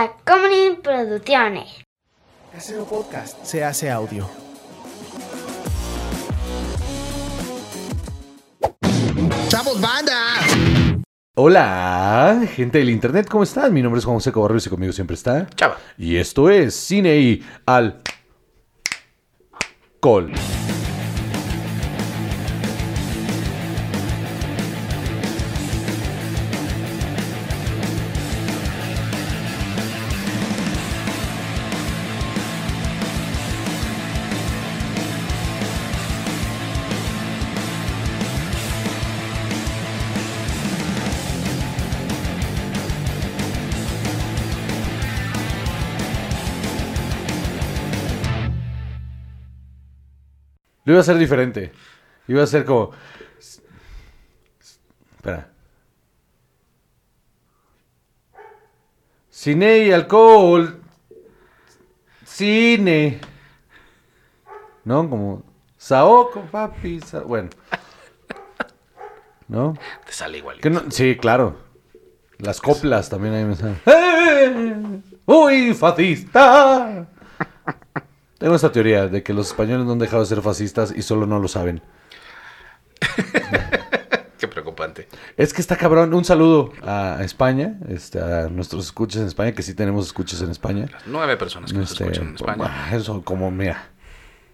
Tacomunin Producciones. Casero Podcast se hace audio. ¡Chavos, banda! Hola, gente del internet, ¿cómo están? Mi nombre es Juan José Cobarrios y conmigo siempre está. Chava. Y esto es Cine y al Col. Lo iba a hacer diferente. Iba a ser como. Espera. Cine y alcohol. Cine. ¿No? Como. Saoco, papi. sa- Bueno. ¿No? Te sale igual. No- Sí, claro. Las coplas también ahí me salen. ¡Eh! ¡Uy, fascista! Tengo esta teoría de que los españoles no han dejado de ser fascistas y solo no lo saben. Qué preocupante. Es que está cabrón. Un saludo a España, este, a nuestros escuchas en España, que sí tenemos escuchas en España. Nueve personas que nos Este, escuchan en España. ah, Eso como, mira.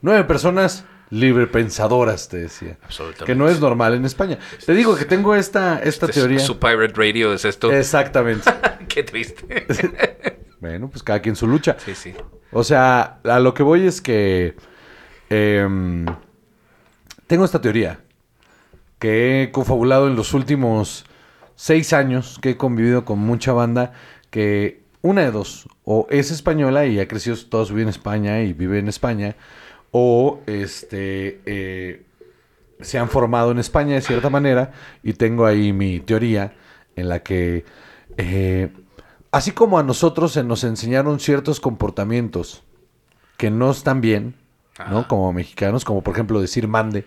Nueve personas librepensadoras, te decía. Absolutamente. Que no es normal en España. Te digo que tengo esta, esta Este es- teoría. Su pirate radio es esto. Exactamente. Qué triste. bueno, pues cada quien su lucha. sí, sí. O sea, a lo que voy es que em, tengo esta teoría que he confabulado en los últimos seis años que he convivido con mucha banda que una de dos, o es española y ha crecido toda su vida en España y vive en España, o este eh, se han formado en España de cierta manera y tengo ahí mi teoría en la que eh, así como a nosotros se nos enseñaron ciertos comportamientos que no están bien, ¿no? Como mexicanos, como por ejemplo decir mande.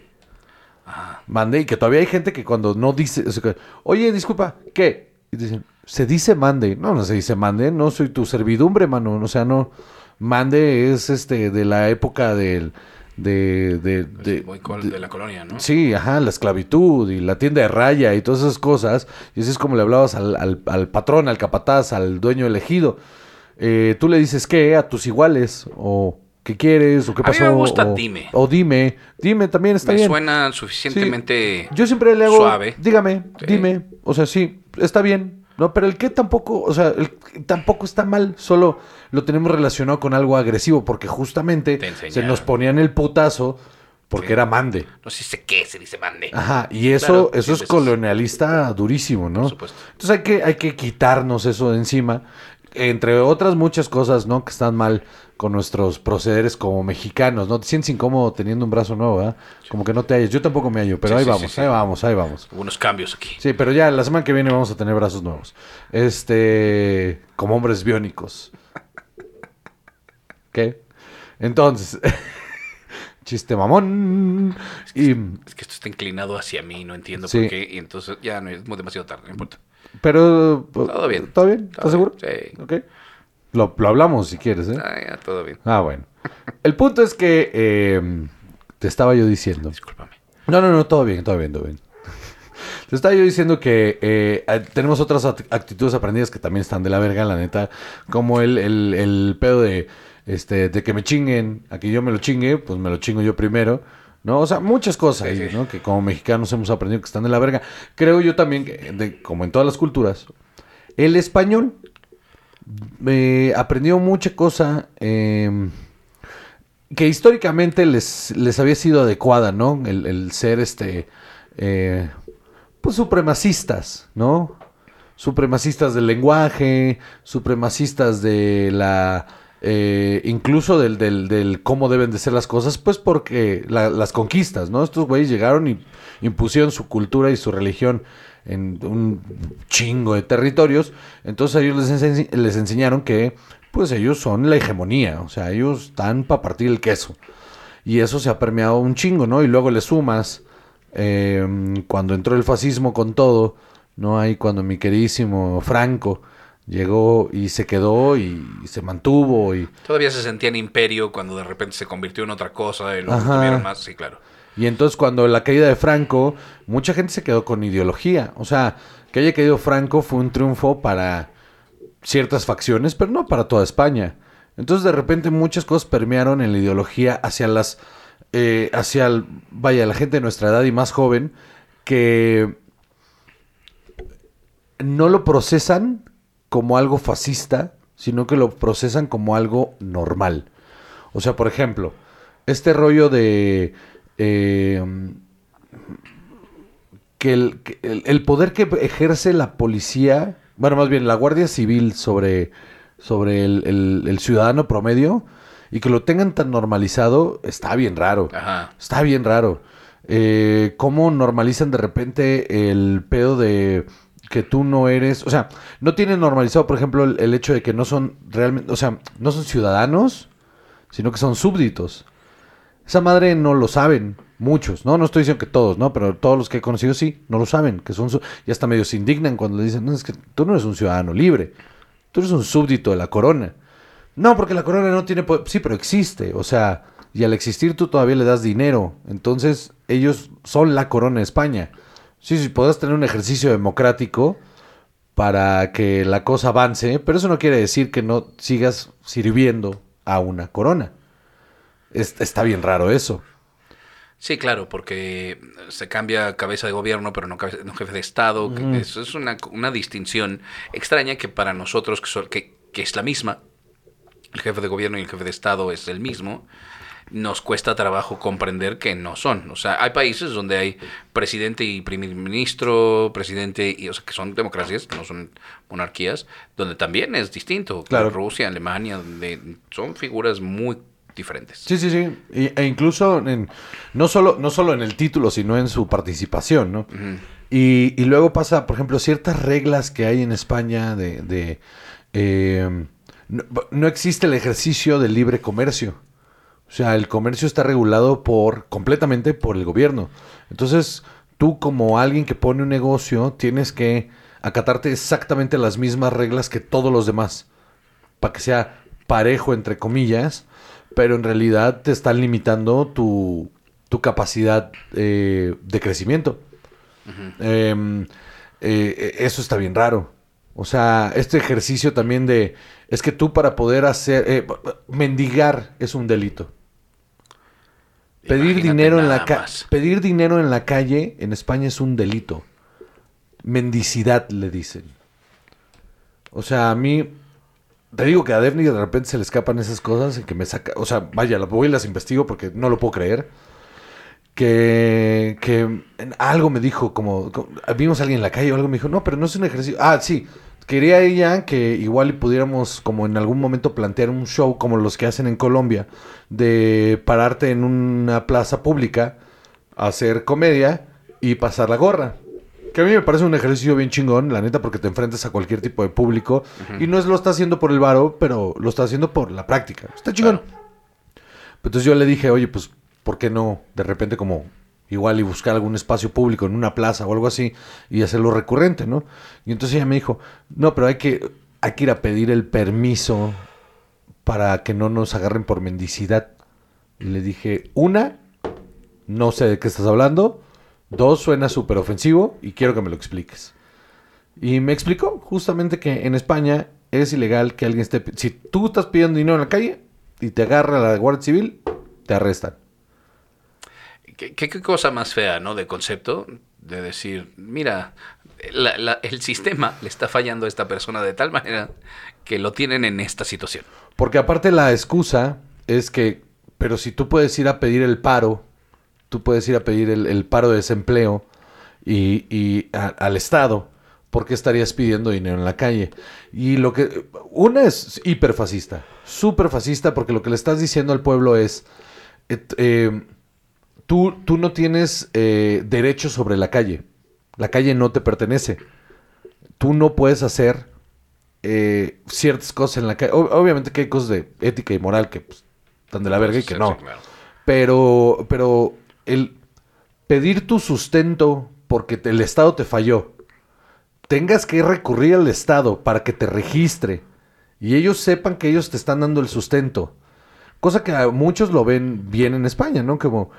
Mande, y que todavía hay gente que cuando no dice, o sea, que, oye, disculpa, ¿qué? Y dicen, se dice mande. No, no se dice mande, no soy tu servidumbre, mano. O sea, no. Mande es este de la época del. De, de, col- de- de la colonia, ¿no? Sí, ajá, la esclavitud y la tienda de raya y todas esas cosas. Y así es como le hablabas al, al- al patrón, al capataz, al dueño elegido. Eh, tú le dices qué a tus iguales o qué quieres o qué A mí pasó. me gusta o, dime. O dime, dime también está Me bien. suena suficientemente Yo siempre le hago, suave. dígame, Sí. dime, o sea, sí, está bien, ¿no? Pero el qué tampoco, o sea, el tampoco está mal, solo lo tenemos relacionado con algo agresivo, porque justamente Te se nos ponían el putazo porque Sí. era mande. No sé qué se dice mande. Ajá, y eso, Claro, eso es colonialista durísimo, ¿no? Por supuesto. Entonces hay que, hay que quitarnos eso de encima, entre otras muchas cosas, ¿no? Que están mal con nuestros procederes como mexicanos, ¿no? Te sientes incómodo teniendo un brazo nuevo, ¿verdad? Como que no te halles. Yo tampoco me hallo, pero Sí, ahí sí, vamos, sí, ahí vamos, ahí vamos. Hubo unos cambios aquí. Sí, pero ya la semana que viene vamos a tener brazos nuevos. Este, como hombres biónicos. ¿Qué? Entonces, chiste mamón. Y, Es que esto está inclinado hacia mí, no entiendo por qué. Y entonces ya no es demasiado tarde, no importa. Pero, Todo bien. ¿Todo bien? Todo ¿Estás seguro? sí. Ok. Lo, lo hablamos si quieres, ¿eh? Ah, ya, todo bien. Ah, bueno. El punto es que eh, te estaba yo diciendo. Discúlpame. No, no, no, todo bien, todo bien, todo bien. Te estaba yo diciendo que eh, tenemos otras act- actitudes aprendidas que también están de la verga, la neta. Como el, el, el pedo de, este, de que me chinguen, a que yo me lo chingue, pues me lo chingo yo primero. ¿No? O sea, muchas cosas. Que como mexicanos hemos aprendido que están de la verga. Creo yo también que, de- como en todas las culturas, el español eh, aprendió mucha cosa eh, que históricamente les, les había sido adecuada, ¿no? El, el ser este eh, pues supremacistas, ¿no? Supremacistas del lenguaje, supremacistas de la eh, incluso del, del, cómo deben de ser las cosas, pues porque la- las conquistas, ¿no? Estos güeyes llegaron y impusieron su cultura y su religión en un chingo de territorios, entonces ellos les, les enseñaron que pues ellos son la hegemonía, o sea, ellos están para partir el queso. Y eso se ha permeado un chingo, ¿no? Y luego le sumas, eh, cuando entró el fascismo con todo, ¿no? Ahí cuando mi queridísimo Franco Llegó y se quedó y, se mantuvo y... Todavía se sentían imperio cuando de repente se convirtió en otra cosa y Ajá. tuvieron más, sí, claro. Y entonces cuando la caída de Franco, mucha gente se quedó con ideología. O sea, que haya caído Franco fue un triunfo para ciertas facciones, pero no para toda España. Entonces de repente muchas cosas permearon en la ideología hacia las... eh, hacia, el- vaya, la gente de nuestra edad y más joven que no lo procesan como algo fascista, sino que lo procesan como algo normal. O sea, por ejemplo, este rollo de eh, que, el, que el- el poder que ejerce la policía, bueno, más bien la Guardia Civil sobre, sobre el, el- el ciudadano promedio y que lo tengan tan normalizado, está bien raro. Ajá. Está bien raro. Eh, ¿Cómo normalizan de repente el pedo de que tú no eres? O sea, no tienen normalizado, por ejemplo, el, hecho de que no son realmente, o sea, no son ciudadanos, sino que son súbditos. Esa madre no lo saben muchos, ¿no? No estoy diciendo que todos, ¿no? Pero todos los que he conocido sí, no lo saben, que son... Y hasta medio se indignan cuando le dicen, no, es que tú no eres un ciudadano libre, tú eres un súbdito de la corona. No, porque la corona no tiene poder. Sí, pero existe. O sea, y al existir tú todavía le das dinero. Entonces, ellos son la corona de España. Sí, sí, podrás tener un ejercicio democrático para que la cosa avance, pero eso no quiere decir que no sigas sirviendo a una corona. Es- está bien raro eso. Sí, claro, porque se cambia cabeza de gobierno, pero no, cabeza- no jefe de Estado. que Eso es una, una distinción extraña que para nosotros, que, que, que es la misma, el jefe de gobierno y el jefe de Estado es el mismo, nos cuesta trabajo comprender que no son. O sea, hay países donde hay presidente y primer ministro, presidente, y, o sea, que son democracias, no son monarquías, donde también es distinto. Claro. Rusia, Alemania, donde son figuras muy diferentes. Sí, sí, sí. Y- e incluso en, no, solo, no solo en el título, sino en su participación, ¿no? y, y luego pasa, por ejemplo, ciertas reglas que hay en España de... de, eh, no, no existe el ejercicio del libre comercio. O sea, el comercio está regulado por completamente por el gobierno. Entonces, tú como alguien que pone un negocio, tienes que acatarte exactamente las mismas reglas que todos los demás. Para que sea parejo, entre comillas, pero en realidad te están limitando tu, tu capacidad eh, de crecimiento. Em, eh, eso está bien raro. O sea, este ejercicio también de... Es que tú para poder hacer... eh, mendigar es un delito. Pedir dinero, en la pedir dinero en la calle en España es un delito. Mendicidad le dicen. O sea, a mí... Te digo que a Daphne de repente se le escapan esas cosas y que me saca... O sea, vaya, las voy y las investigo porque no lo puedo creer que, que algo me dijo, como, como- vimos a alguien en la calle o algo, me dijo, no, pero no es un ejercicio. Ah, sí, quería ella que igual pudiéramos, como en algún momento, plantear un show como los que hacen en Colombia, de pararte en una plaza pública, hacer comedia y pasar la gorra. Que a mí me parece un ejercicio bien chingón, la neta, porque te enfrentas a cualquier tipo de público. Y no es lo está haciendo por el varo, pero lo está haciendo por la práctica. Está chingón. Entonces yo le dije, oye, pues, ¿por qué no de repente como igual y buscar algún espacio público en una plaza o algo así y hacerlo recurrente, ¿no? Y entonces ella me dijo, no, pero hay que, hay que ir a pedir el permiso para que no nos agarren por mendicidad. Le dije, una, no sé de qué estás hablando. Dos, suena súper ofensivo y quiero que me lo expliques. Y me explicó justamente que en España es ilegal que alguien esté... Si tú estás pidiendo dinero en la calle y te agarra la Guardia Civil, te arrestan. ¿Qué, cosa más fea, ¿no? De concepto, de decir, mira, el sistema le está fallando a esta persona de tal manera que lo tienen en esta situación. Porque aparte la excusa es que, pero si tú puedes ir a pedir el paro, tú puedes ir a pedir el, paro de desempleo y, al Estado, ¿por qué estarías pidiendo dinero en la calle? Y lo que, una es hiperfascista, súper fascista, porque lo que le estás diciendo al pueblo es, eh, tú, tú no tienes eh, derecho sobre la calle, la calle no te pertenece, tú no puedes hacer eh, ciertas cosas en la calle. Ob- obviamente que hay cosas de ética y moral que pues, están de la verga y que no. Pero, pero el pedir tu sustento porque te- el Estado te falló tengas que recurrir al Estado para que te registre y ellos sepan que ellos te están dando el sustento. Cosa que a muchos lo ven bien en España, ¿no? Como,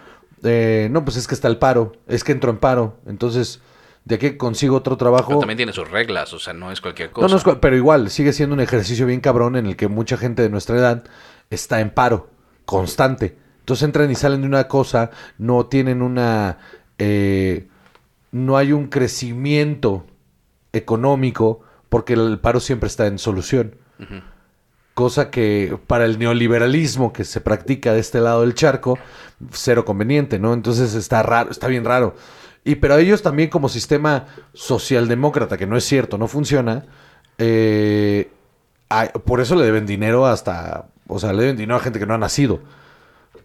eh, no, pues es que está el paro, es que entro en paro, entonces, ¿de qué consigo otro trabajo? Pero también tiene sus reglas, o sea, no es cualquier No, cosa. no es cu- pero igual, sigue siendo un ejercicio bien cabrón en el que mucha gente de nuestra edad está en paro, constante. Entonces entran y salen de una cosa, no tienen una... eh, no hay un crecimiento económico porque el paro siempre está en solución. Cosa que para el neoliberalismo que se practica de este lado del charco, cero conveniente, ¿no? Entonces está raro, está bien raro. Y pero ellos también como sistema socialdemócrata, que no es cierto, no funciona, eh, por eso le deben dinero hasta, o sea, le deben dinero a gente que no ha nacido,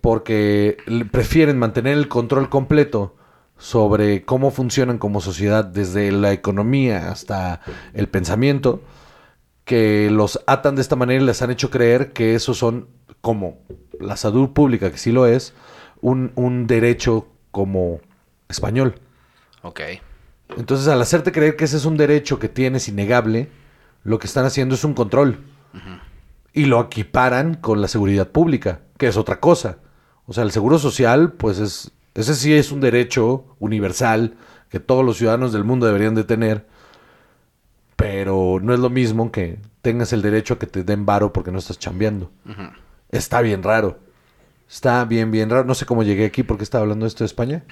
porque prefieren mantener el control completo sobre cómo funcionan como sociedad desde la economía hasta el pensamiento, que los atan de esta manera y les han hecho creer que esos son, como la salud pública, que sí lo es, un, un derecho como español. Ok. Entonces, al hacerte creer que ese es un derecho que tienes innegable, lo que están haciendo es un control. Y lo equiparan con la seguridad pública, que es otra cosa. O sea, el seguro social, pues es. Ese sí es un derecho universal que todos los ciudadanos del mundo deberían de tener. Pero no es lo mismo que tengas el derecho a que te den varo porque no estás chambeando. Está bien raro. Está bien, bien raro. No sé cómo llegué aquí porque estaba hablando esto de España.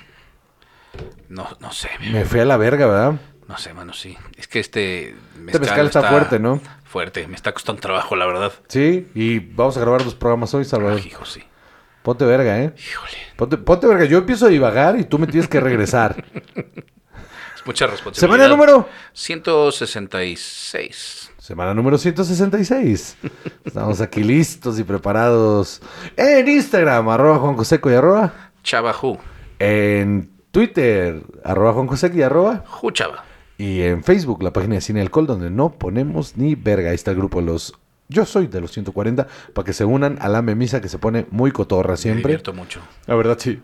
No, no sé, Me fui a la verga, ¿verdad? no sé, mano, sí. Es que este Este mezcal está fuerte, ¿no? Fuerte, me está costando trabajo, la verdad. Sí, y vamos a grabar los programas hoy, Salvador. Hijo, sí. Ponte verga, ¿eh? Híjole. Ponte, ponte verga. Yo empiezo a divagar y tú me tienes que regresar. Mucha responsabilidad. Semana número. 166. Semana número 166. Estamos aquí listos y preparados. En Instagram, arroba Juan Coseco y arroba. Chava Ju. En Twitter, arroba Juan Coseco y arroba. Ju Chava. Y en Facebook, la página de Cine Alcohol, donde no ponemos ni verga. Ahí está el grupo de los... Yo soy de los 140, para que se unan a la memisa que se pone muy cotorra Me siempre. divierto mucho. La verdad, sí.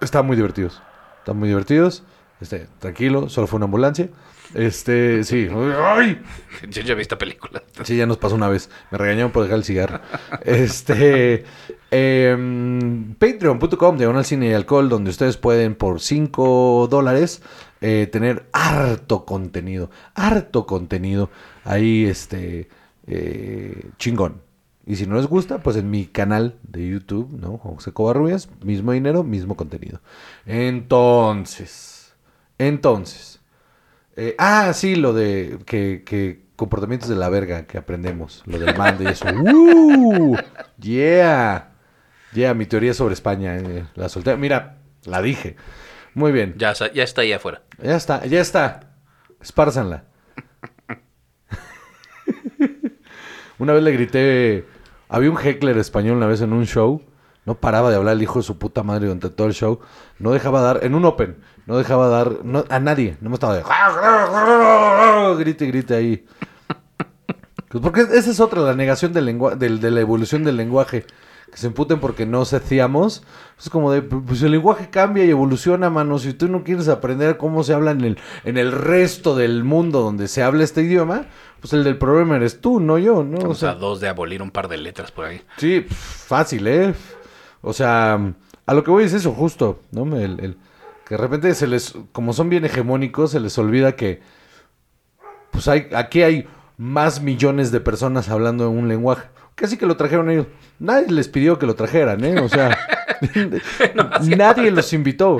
Están muy divertidos. Están muy divertidos. Este, tranquilo, solo fue una ambulancia. Este, sí. ¡Ay! Yo ya vi esta película. Sí, ya nos pasó una vez. Me regañaron por dejar el cigarro. Este. em, Patreon.com, diagonal cine y alcohol, donde ustedes pueden por 5 dólares eh, tener harto contenido. Harto contenido. Ahí, este. eh, chingón. Y si no les gusta, pues en mi canal de YouTube, ¿no? José Covarrubias, mismo dinero, mismo contenido. Entonces. Entonces. Eh, ah, sí, lo de que, que comportamientos de la verga que aprendemos, lo del mando y eso. ¡Uh! Yeah. Yeah, mi teoría sobre España, eh, la solté. Mira, la dije. Muy bien. Ya, ya está ahí afuera. Ya está, ya está. Espárzanla. una vez le grité. Había un heckler español una vez en un show. No paraba de hablar el hijo de su puta madre durante todo el show. No dejaba dar, en un open, no dejaba dar no- a nadie. No me estaba de. Grite, grite ahí. Pues porque esa es otra, la negación del lengua del, de la evolución del lenguaje. Que se emputen porque no secíamos. Es como de, pues el lenguaje cambia y evoluciona, mano. Si tú no quieres aprender cómo se habla en el, en el resto del mundo donde se habla este idioma, pues el del problema eres tú, no yo, ¿no? O sea, dos de abolir un par de letras por ahí. Sí, fácil, ¿eh? O sea, a lo que voy es eso, justo, ¿no? El, el- que de repente se les, como son bien hegemónicos, se les olvida que, pues hay, aquí hay más millones de personas hablando en un lenguaje. Casi que lo trajeron ellos. Nadie les pidió que lo trajeran, ¿eh? O sea, nadie los invitó.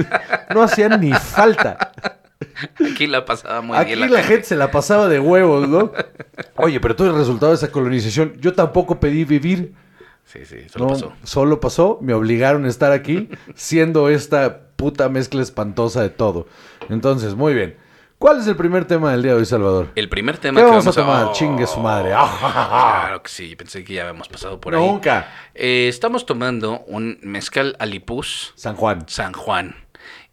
no hacían ni falta. Aquí la pasaba muy Aquí bien la, gente se la pasaba de huevos, ¿no? Oye, pero todo el resultado de esa colonización, yo tampoco pedí vivir. Sí, sí, eso lo No, pasó. Solo pasó, me obligaron a estar aquí, siendo esta puta mezcla espantosa de todo. Entonces, muy bien. ¿Cuál es el primer tema del día de hoy, Salvador? El primer tema ¿Qué que vamos a tomar? Oh, Chingue su madre. Claro que sí, pensé que ya habíamos pasado por ahí. Nunca. Eh, estamos tomando un mezcal alipus San Juan. San Juan.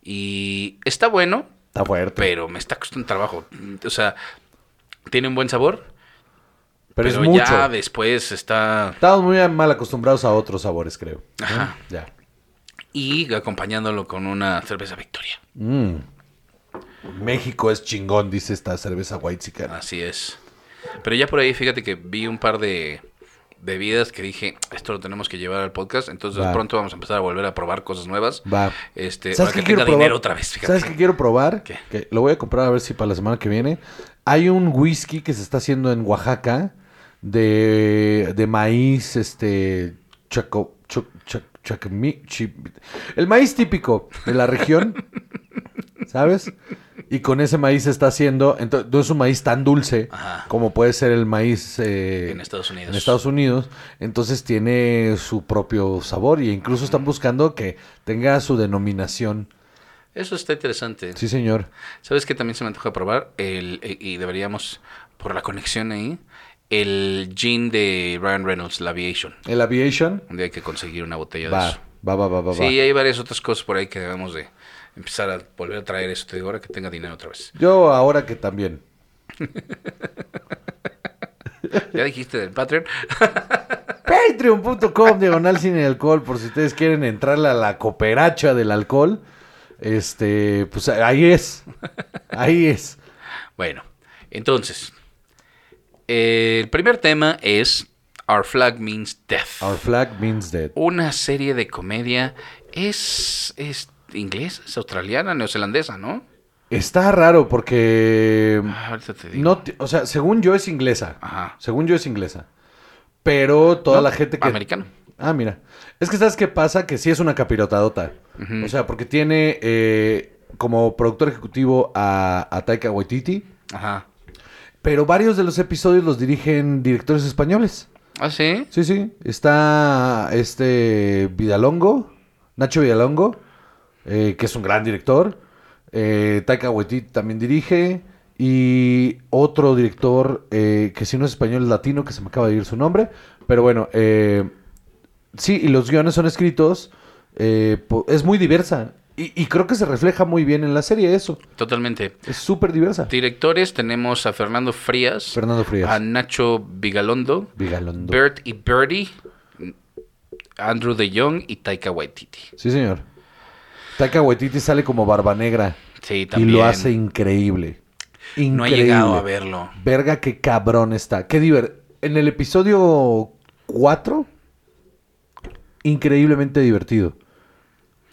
Y está bueno, Está fuerte. pero me está costando trabajo. O sea, tiene un buen sabor, pero, pero, es mucho. ya después está... Estamos muy mal acostumbrados a otros sabores, creo. Ajá. Ya. Y acompañándolo con una cerveza Victoria. Mm. México es chingón, dice esta cerveza White Así es. Pero ya por ahí, fíjate que vi un par de bebidas que dije, esto lo tenemos que llevar al podcast, entonces Va. pronto vamos a empezar a volver a probar cosas nuevas. Va. Este, ¿Sabes para qué que tenga probar? dinero otra vez, fíjate. ¿Sabes qué quiero probar? ¿Qué? Que lo voy a comprar a ver si para la semana que viene. Hay un whisky que se está haciendo en Oaxaca de, de maíz, este, chaco, cho- cha- chacmi- chi- el maíz típico de la región, ¿sabes? Y con ese maíz se está haciendo, entonces no es un maíz tan dulce Ajá. como puede ser el maíz eh, En Estados Unidos. en Estados Unidos, entonces tiene su propio sabor y incluso están buscando que tenga su denominación. Eso está interesante. Sí, señor. ¿Sabes qué también se me antoja probar? El, eh, y deberíamos, por la conexión ahí, el gin de Ryan Reynolds, la Aviation. El Aviation Un día hay que conseguir una botella de eso. va, va, va, va. Sí, va. hay varias otras cosas por ahí que debemos de empezar a volver a traer eso. Te digo ahora que tenga dinero otra vez. Yo ahora que también. ¿Ya dijiste del Patreon? Patreon.com diagonal sin alcohol, por si ustedes quieren entrarle a la cooperacha del alcohol. Este, pues ahí es. Ahí es. Bueno, entonces, eh, el primer tema es Our Flag Means Death. Our flag means dead. Una serie de comedia es, es inglesa, es australiana, neozelandesa, ¿no? Está raro porque. Ah, ahorita te digo. No, o sea, según yo es inglesa. Ajá. Según yo es inglesa. Pero toda No, la gente que. americano. Ah, mira. Es que sabes qué pasa, que sí es una capirotadota. Ujú. O sea, porque tiene eh, como productor ejecutivo a, a Taika Waititi. Ajá. Pero varios de los episodios los dirigen directores españoles. ¿Ah, sí? Sí, sí. Está este Vidalongo, Nacho Vidalongo, eh, que es un gran director. Eh, Taika Waititi también dirige. Y otro director, eh, que si no es español, es latino, que se me acaba de ir su nombre. Pero bueno, eh, sí, y los guiones son escritos. eh, es muy diversa. Y, y creo que se refleja muy bien en la serie eso. Totalmente. Es súper diversa. Directores tenemos a Fernando Frías, Fernando Frías. a Nacho Vigalondo, Vigalondo. Bert y Birdie, Andrew de Jong y Taika Waititi. Sí, señor. Taika Waititi sale como barba negra. Sí, Y también. lo hace increíble. Increíble. No he llegado a verlo. Verga, qué cabrón está. Qué diver... En el episodio 4, increíblemente divertido.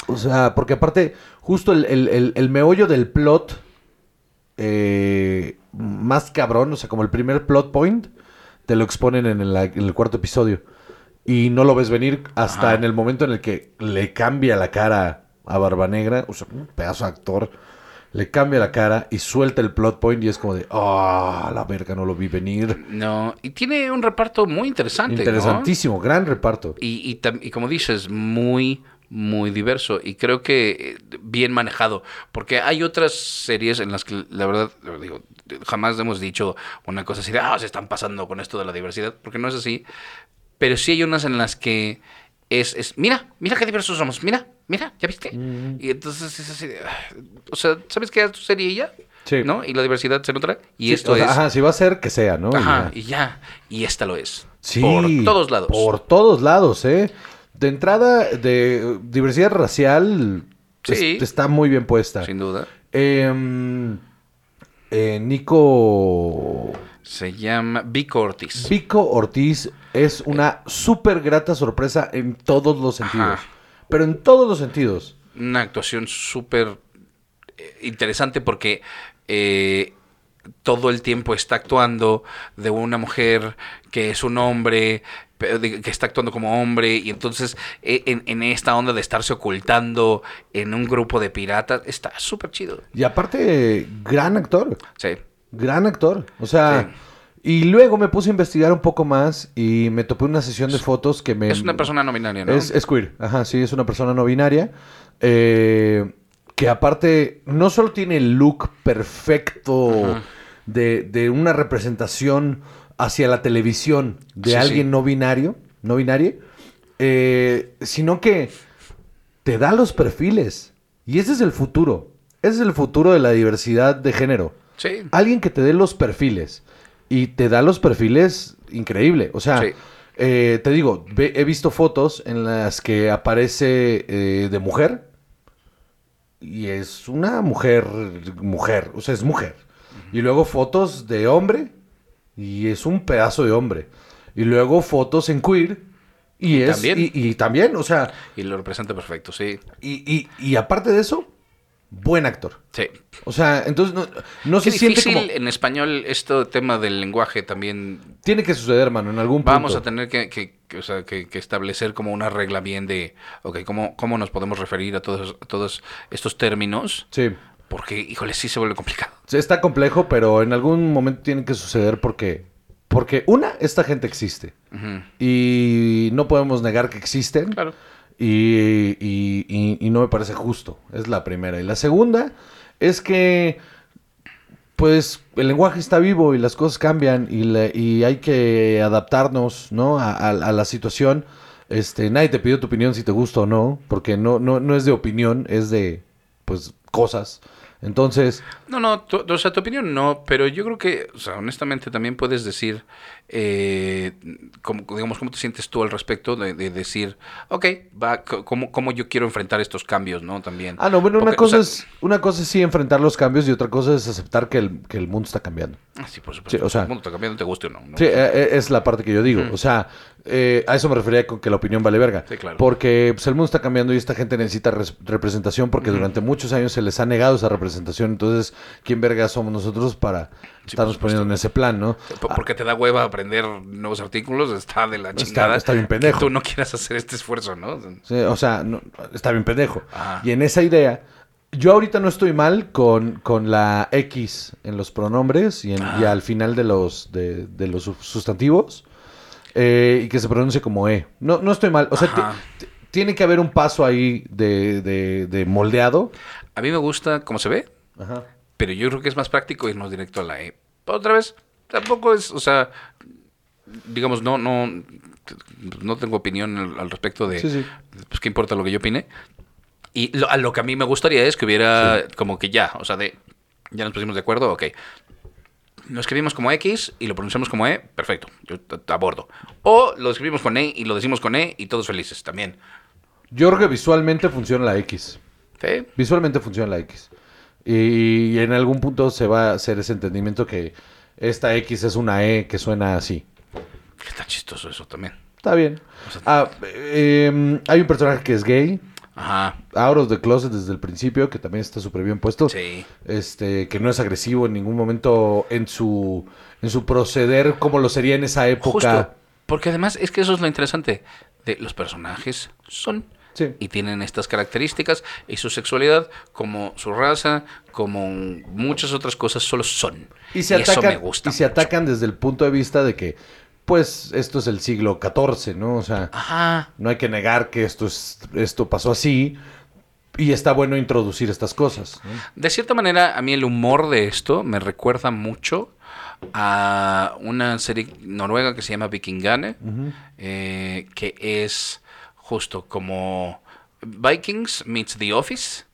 O sea, porque aparte, justo el, el- el- el meollo del plot eh, más cabrón, o sea, como el primer plot point, te lo exponen en el, en el cuarto episodio. Y no lo ves venir hasta Ajá. en el momento en el que le cambia la cara a Barba Negra, o sea, un pedazo de actor, le cambia la cara y suelta el plot point y es como de, ah, la verga, no lo vi venir. No, y tiene un reparto muy interesante. ¿no? Interesantísimo, gran reparto. Y, y como dices, muy, muy diverso. Y creo que eh, bien manejado. Porque hay otras series en las que, la verdad, digo, jamás hemos dicho una cosa así de, ah, se están pasando con esto de la diversidad. Porque no es así. Pero sí hay unas en las que es, es mira, mira qué diversos somos. Mira, mira, ¿ya viste? Y entonces es así de, ah, o sea, ¿sabes qué es tu serie y ya? Sí. ¿No? Y la diversidad se nota. Y Sí, esto o sea, es... Ajá, si va a ser, que sea, ¿no? Ajá, Y ya. y ya. Y esta lo es. Sí, Por todos lados. Por todos lados, ¿eh? De entrada, de diversidad racial, Sí. es- está muy bien puesta. Sin duda. Em, eh, Nico Se llama Vico Ortiz. Vico Ortiz es una súper grata sorpresa en todos los sentidos. Ajá. Pero en todos los sentidos. Una actuación súper eh, interesante porque eh, todo el tiempo está actuando de una mujer que es un hombre, que está actuando como hombre, y entonces eh, en, en esta onda de estarse ocultando en un grupo de piratas, está súper chido. Y aparte, gran actor. Sí. Gran actor. O sea, y luego me puse a investigar un poco más y me topé una sesión de fotos que me... Es una persona no binaria, ¿no? Es, es queer, ajá, sí, es una persona no binaria. eh, que aparte no solo tiene el look perfecto de una representación hacia la televisión de Sí, alguien sí. no binario, no binario, eh, sino que te da los perfiles. Y ese es el futuro. Ese es el futuro de la diversidad de género. Sí. Alguien que te dé los perfiles. Y te da los perfiles increíble. O sea, Sí. eh, te digo, ve- he visto fotos en las que aparece eh, de mujer. y es una mujer, mujer, o sea, es mujer. Y luego fotos de hombre y es un pedazo de hombre. Y luego fotos en queer y, es también. Y, y también, o sea, Y lo representa perfecto, sí. y, y, y aparte de eso, buen actor. Sí. O sea, entonces no, no Qué se siente difícil como... en español este tema del lenguaje también Tiene que suceder, mano, en algún punto. Vamos a tener que, que- que, o sea, que- que establecer como una regla bien de, ok, ¿cómo, cómo nos podemos referir a todos, a todos estos términos? Sí. Porque, híjole, sí se vuelve complicado. Sí, Está complejo, pero en algún momento tiene que suceder porque... Porque una, esta gente existe. Y no podemos negar que existen. Claro. Y, y- y- y no me parece justo. Es la primera. Y la segunda es que, pues, el lenguaje está vivo y las cosas cambian y, le- hay que adaptarnos, ¿no? A, a- a la situación. Este, nadie te pidió tu opinión si te gusta o no, porque no, no, no es de opinión, es de, pues, cosas. Entonces, No, no, o sea, tu opinión no, pero yo creo que, o sea, honestamente también puedes decir, eh, como, digamos, cómo te sientes tú al respecto de, de decir, ok, va, cómo, cómo yo quiero enfrentar estos cambios, ¿no? También. ah, no, bueno, una o cosa, sea, es, una cosa es sí enfrentar los cambios y otra cosa es aceptar que el, que el mundo está cambiando. ah, sí, por supuesto. Sí, o sea- el mundo está cambiando, te guste o no. ¿no? Sí, eh, eh, es la parte que yo digo. O sea, eh, a eso me refería con que la opinión vale verga. Sí, claro. Porque pues, el mundo está cambiando y esta gente necesita res- representación porque durante muchos años se les ha negado esa representación. Entonces, ¿quién verga somos nosotros para estarnos poniendo en ese plan, no? Porque te da hueva aprender nuevos artículos, está de la Está- chingada. está bien pendejo. Que tú no quieras hacer este esfuerzo, ¿no? Sí, o sea, no- está bien pendejo. Ajá. Y en esa idea, yo ahorita no estoy mal con, con la X en los pronombres y, en- y al final de los, de, de los sustantivos eh, y que se pronuncie como E. No, no estoy mal. O sea, tiene que haber un paso ahí de, de- de moldeado. A mí me gusta cómo se ve, Ajá. Pero yo creo que es más práctico irnos directo a la E. Otra vez, tampoco es, o sea, digamos, no, no, no tengo opinión al, al respecto de, Sí, sí. pues qué importa lo que yo opine. Y lo, a lo que a mí me gustaría es que hubiera como que ya, o sea, de, ya nos pusimos de acuerdo, ok. Lo escribimos como X y lo pronunciamos como E, perfecto, yo t- abordo. O lo escribimos con E y lo decimos con E y todos felices también. Yo creo que visualmente funciona la X. ¿Sí? Visualmente funciona la X. Y, en algún punto se va a hacer ese entendimiento que esta X es una E que suena así. Que Está chistoso eso también. Está bien. Ah, eh, hay un personaje que es gay, Ajá, out of the closet desde el principio, que también está súper bien puesto. sí. Este, que no es agresivo en ningún momento en su, en su proceder como lo sería en esa época. Justo. Porque además es que eso es lo interesante. De los personajes son. Sí. Y tienen estas características y su sexualidad, como su raza, como muchas otras cosas, solo son. Y se eso atacan, me gusta. y se mucho. atacan desde el punto de vista de que, pues, esto es el siglo XIV, ¿no? O sea, Ajá. no hay que negar que esto, es, esto pasó así. Y está bueno introducir estas cosas. ¿no? De cierta manera, a mí el humor de esto me recuerda mucho a una serie noruega que se llama Vikingane, eh, que es justo como Vikings meets The Office,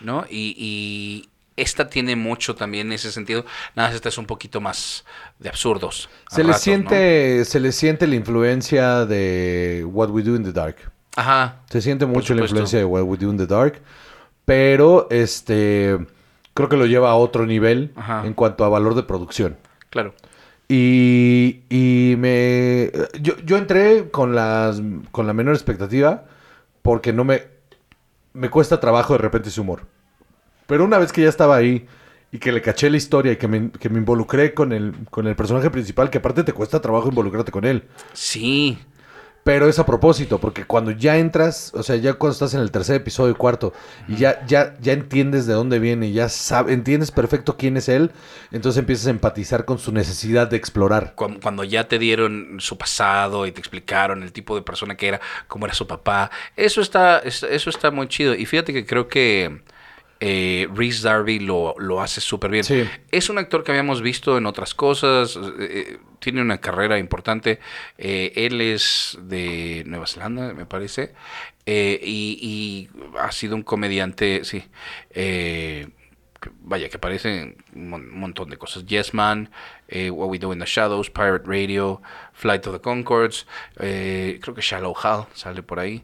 ¿no? Y, y esta tiene mucho también ese sentido, nada más esta es un poquito más de absurdos. Se le ratos, ¿no? siente, se le siente la influencia de What We Do in the Dark. Ajá, Se siente mucho la influencia de What We Do in the Dark. Pero este creo que lo lleva a otro nivel Ajá. en cuanto a valor de producción. claro. Y, y me yo, yo entré con las con la menor expectativa porque no me me cuesta trabajo de repente ese humor. Pero una vez que ya estaba ahí y que le caché la historia y que me, que me involucré con el, con el personaje principal, que aparte te cuesta trabajo involucrarte con él. Sí, Pero es a propósito, porque cuando ya entras, o sea, ya cuando estás en el tercer episodio y cuarto, y ya, ya, ya entiendes de dónde viene, ya sabes, entiendes perfecto quién es él, entonces empiezas a empatizar con su necesidad de explorar. cu- cuando ya te dieron su pasado y te explicaron el tipo de persona que era, cómo era su papá, eso está, es- eso está muy chido. Y fíjate que creo que eh, Reese Darby lo, lo hace súper bien. Sí. Es un actor que habíamos visto en otras cosas, eh, eh, tiene una carrera importante. eh, él es de Nueva Zelanda, me parece, y, y ha sido un comediante, sí. vaya, que aparece un mon- montón de cosas. Yes Man, What We Do in the Shadows, Pirate Radio, Flight of the Concords, creo que Shallow Hal sale por ahí.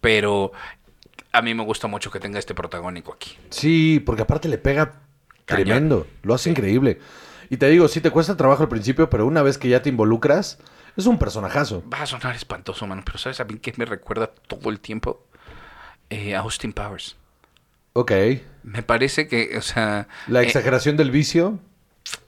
Pero a mí me gusta mucho que tenga este protagónico aquí. Sí, porque aparte le pega Cañón. tremendo. Lo hace increíble. Y te digo, sí te cuesta trabajo al principio, pero una vez que ya te involucras, es un personajazo. Va a sonar espantoso, mano, pero ¿sabes a mí qué me recuerda todo el tiempo? Eh, a Austin Powers. Ok. Me parece que, o sea... La eh, exageración del vicio.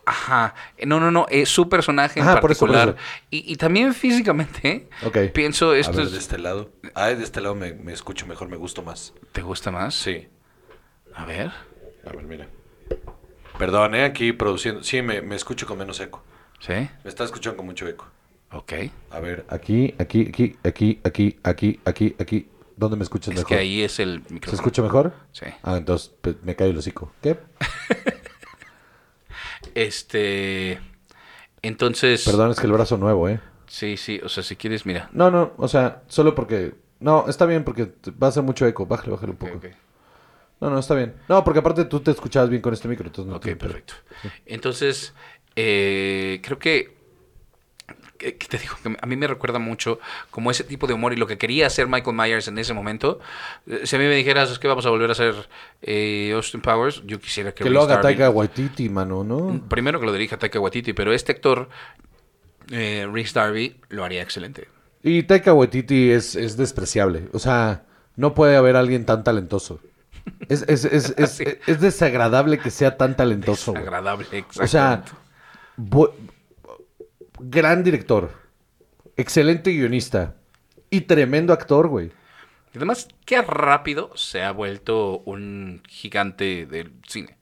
Ajá. No, no, no. Es su personaje en Ajá, por eso, por particular. eso. Y, y también físicamente, ¿eh? Ok. Pienso, A esto ver, es- de este lado. Ah, de este lado me, me escucho mejor, me gusto más. ¿Te gusta más? Sí. A ver. A ver, mira. Perdón, ¿eh? Aquí produciendo. Sí, me, me escucho con menos eco. ¿Sí? Me está escuchando con mucho eco. Ok. A ver. Aquí, aquí, aquí, aquí, aquí, aquí, aquí, aquí. ¿Dónde me escuchas Es mejor? que ahí es el ¿Se micrófono. escucha mejor? Sí. Ah, entonces pues, me cae el hocico. ¿Qué? Este... Entonces... Perdón, es que el brazo nuevo, ¿eh? Sí, sí. O sea, si quieres, mira. No, no, o sea, solo porque... No, está bien porque va a hacer mucho eco. Bájale, bájale un poco. No, no, está bien. No, porque aparte tú te escuchabas bien con este micro. Entonces no Ok, perfecto. Entonces, eh, creo que- que te digo, que a mí me recuerda mucho como ese tipo de humor y lo que quería hacer Michael Myers en ese momento. Eh, Si a mí me dijeras, es que vamos a volver a hacer eh, Austin Powers, yo quisiera que... Que lo haga Taika Waititi, mano, ¿no? Primero que lo dirija Taika Waititi, pero este actor, eh, Darby, lo haría excelente. Y Taika Waititi es, es despreciable. O sea, no puede haber alguien tan talentoso. Es, es, es, es, es desagradable que sea tan talentoso. güey. Agradable, O sea, gran director, excelente guionista y tremendo actor, güey. Y además, qué rápido se ha vuelto un gigante del cine.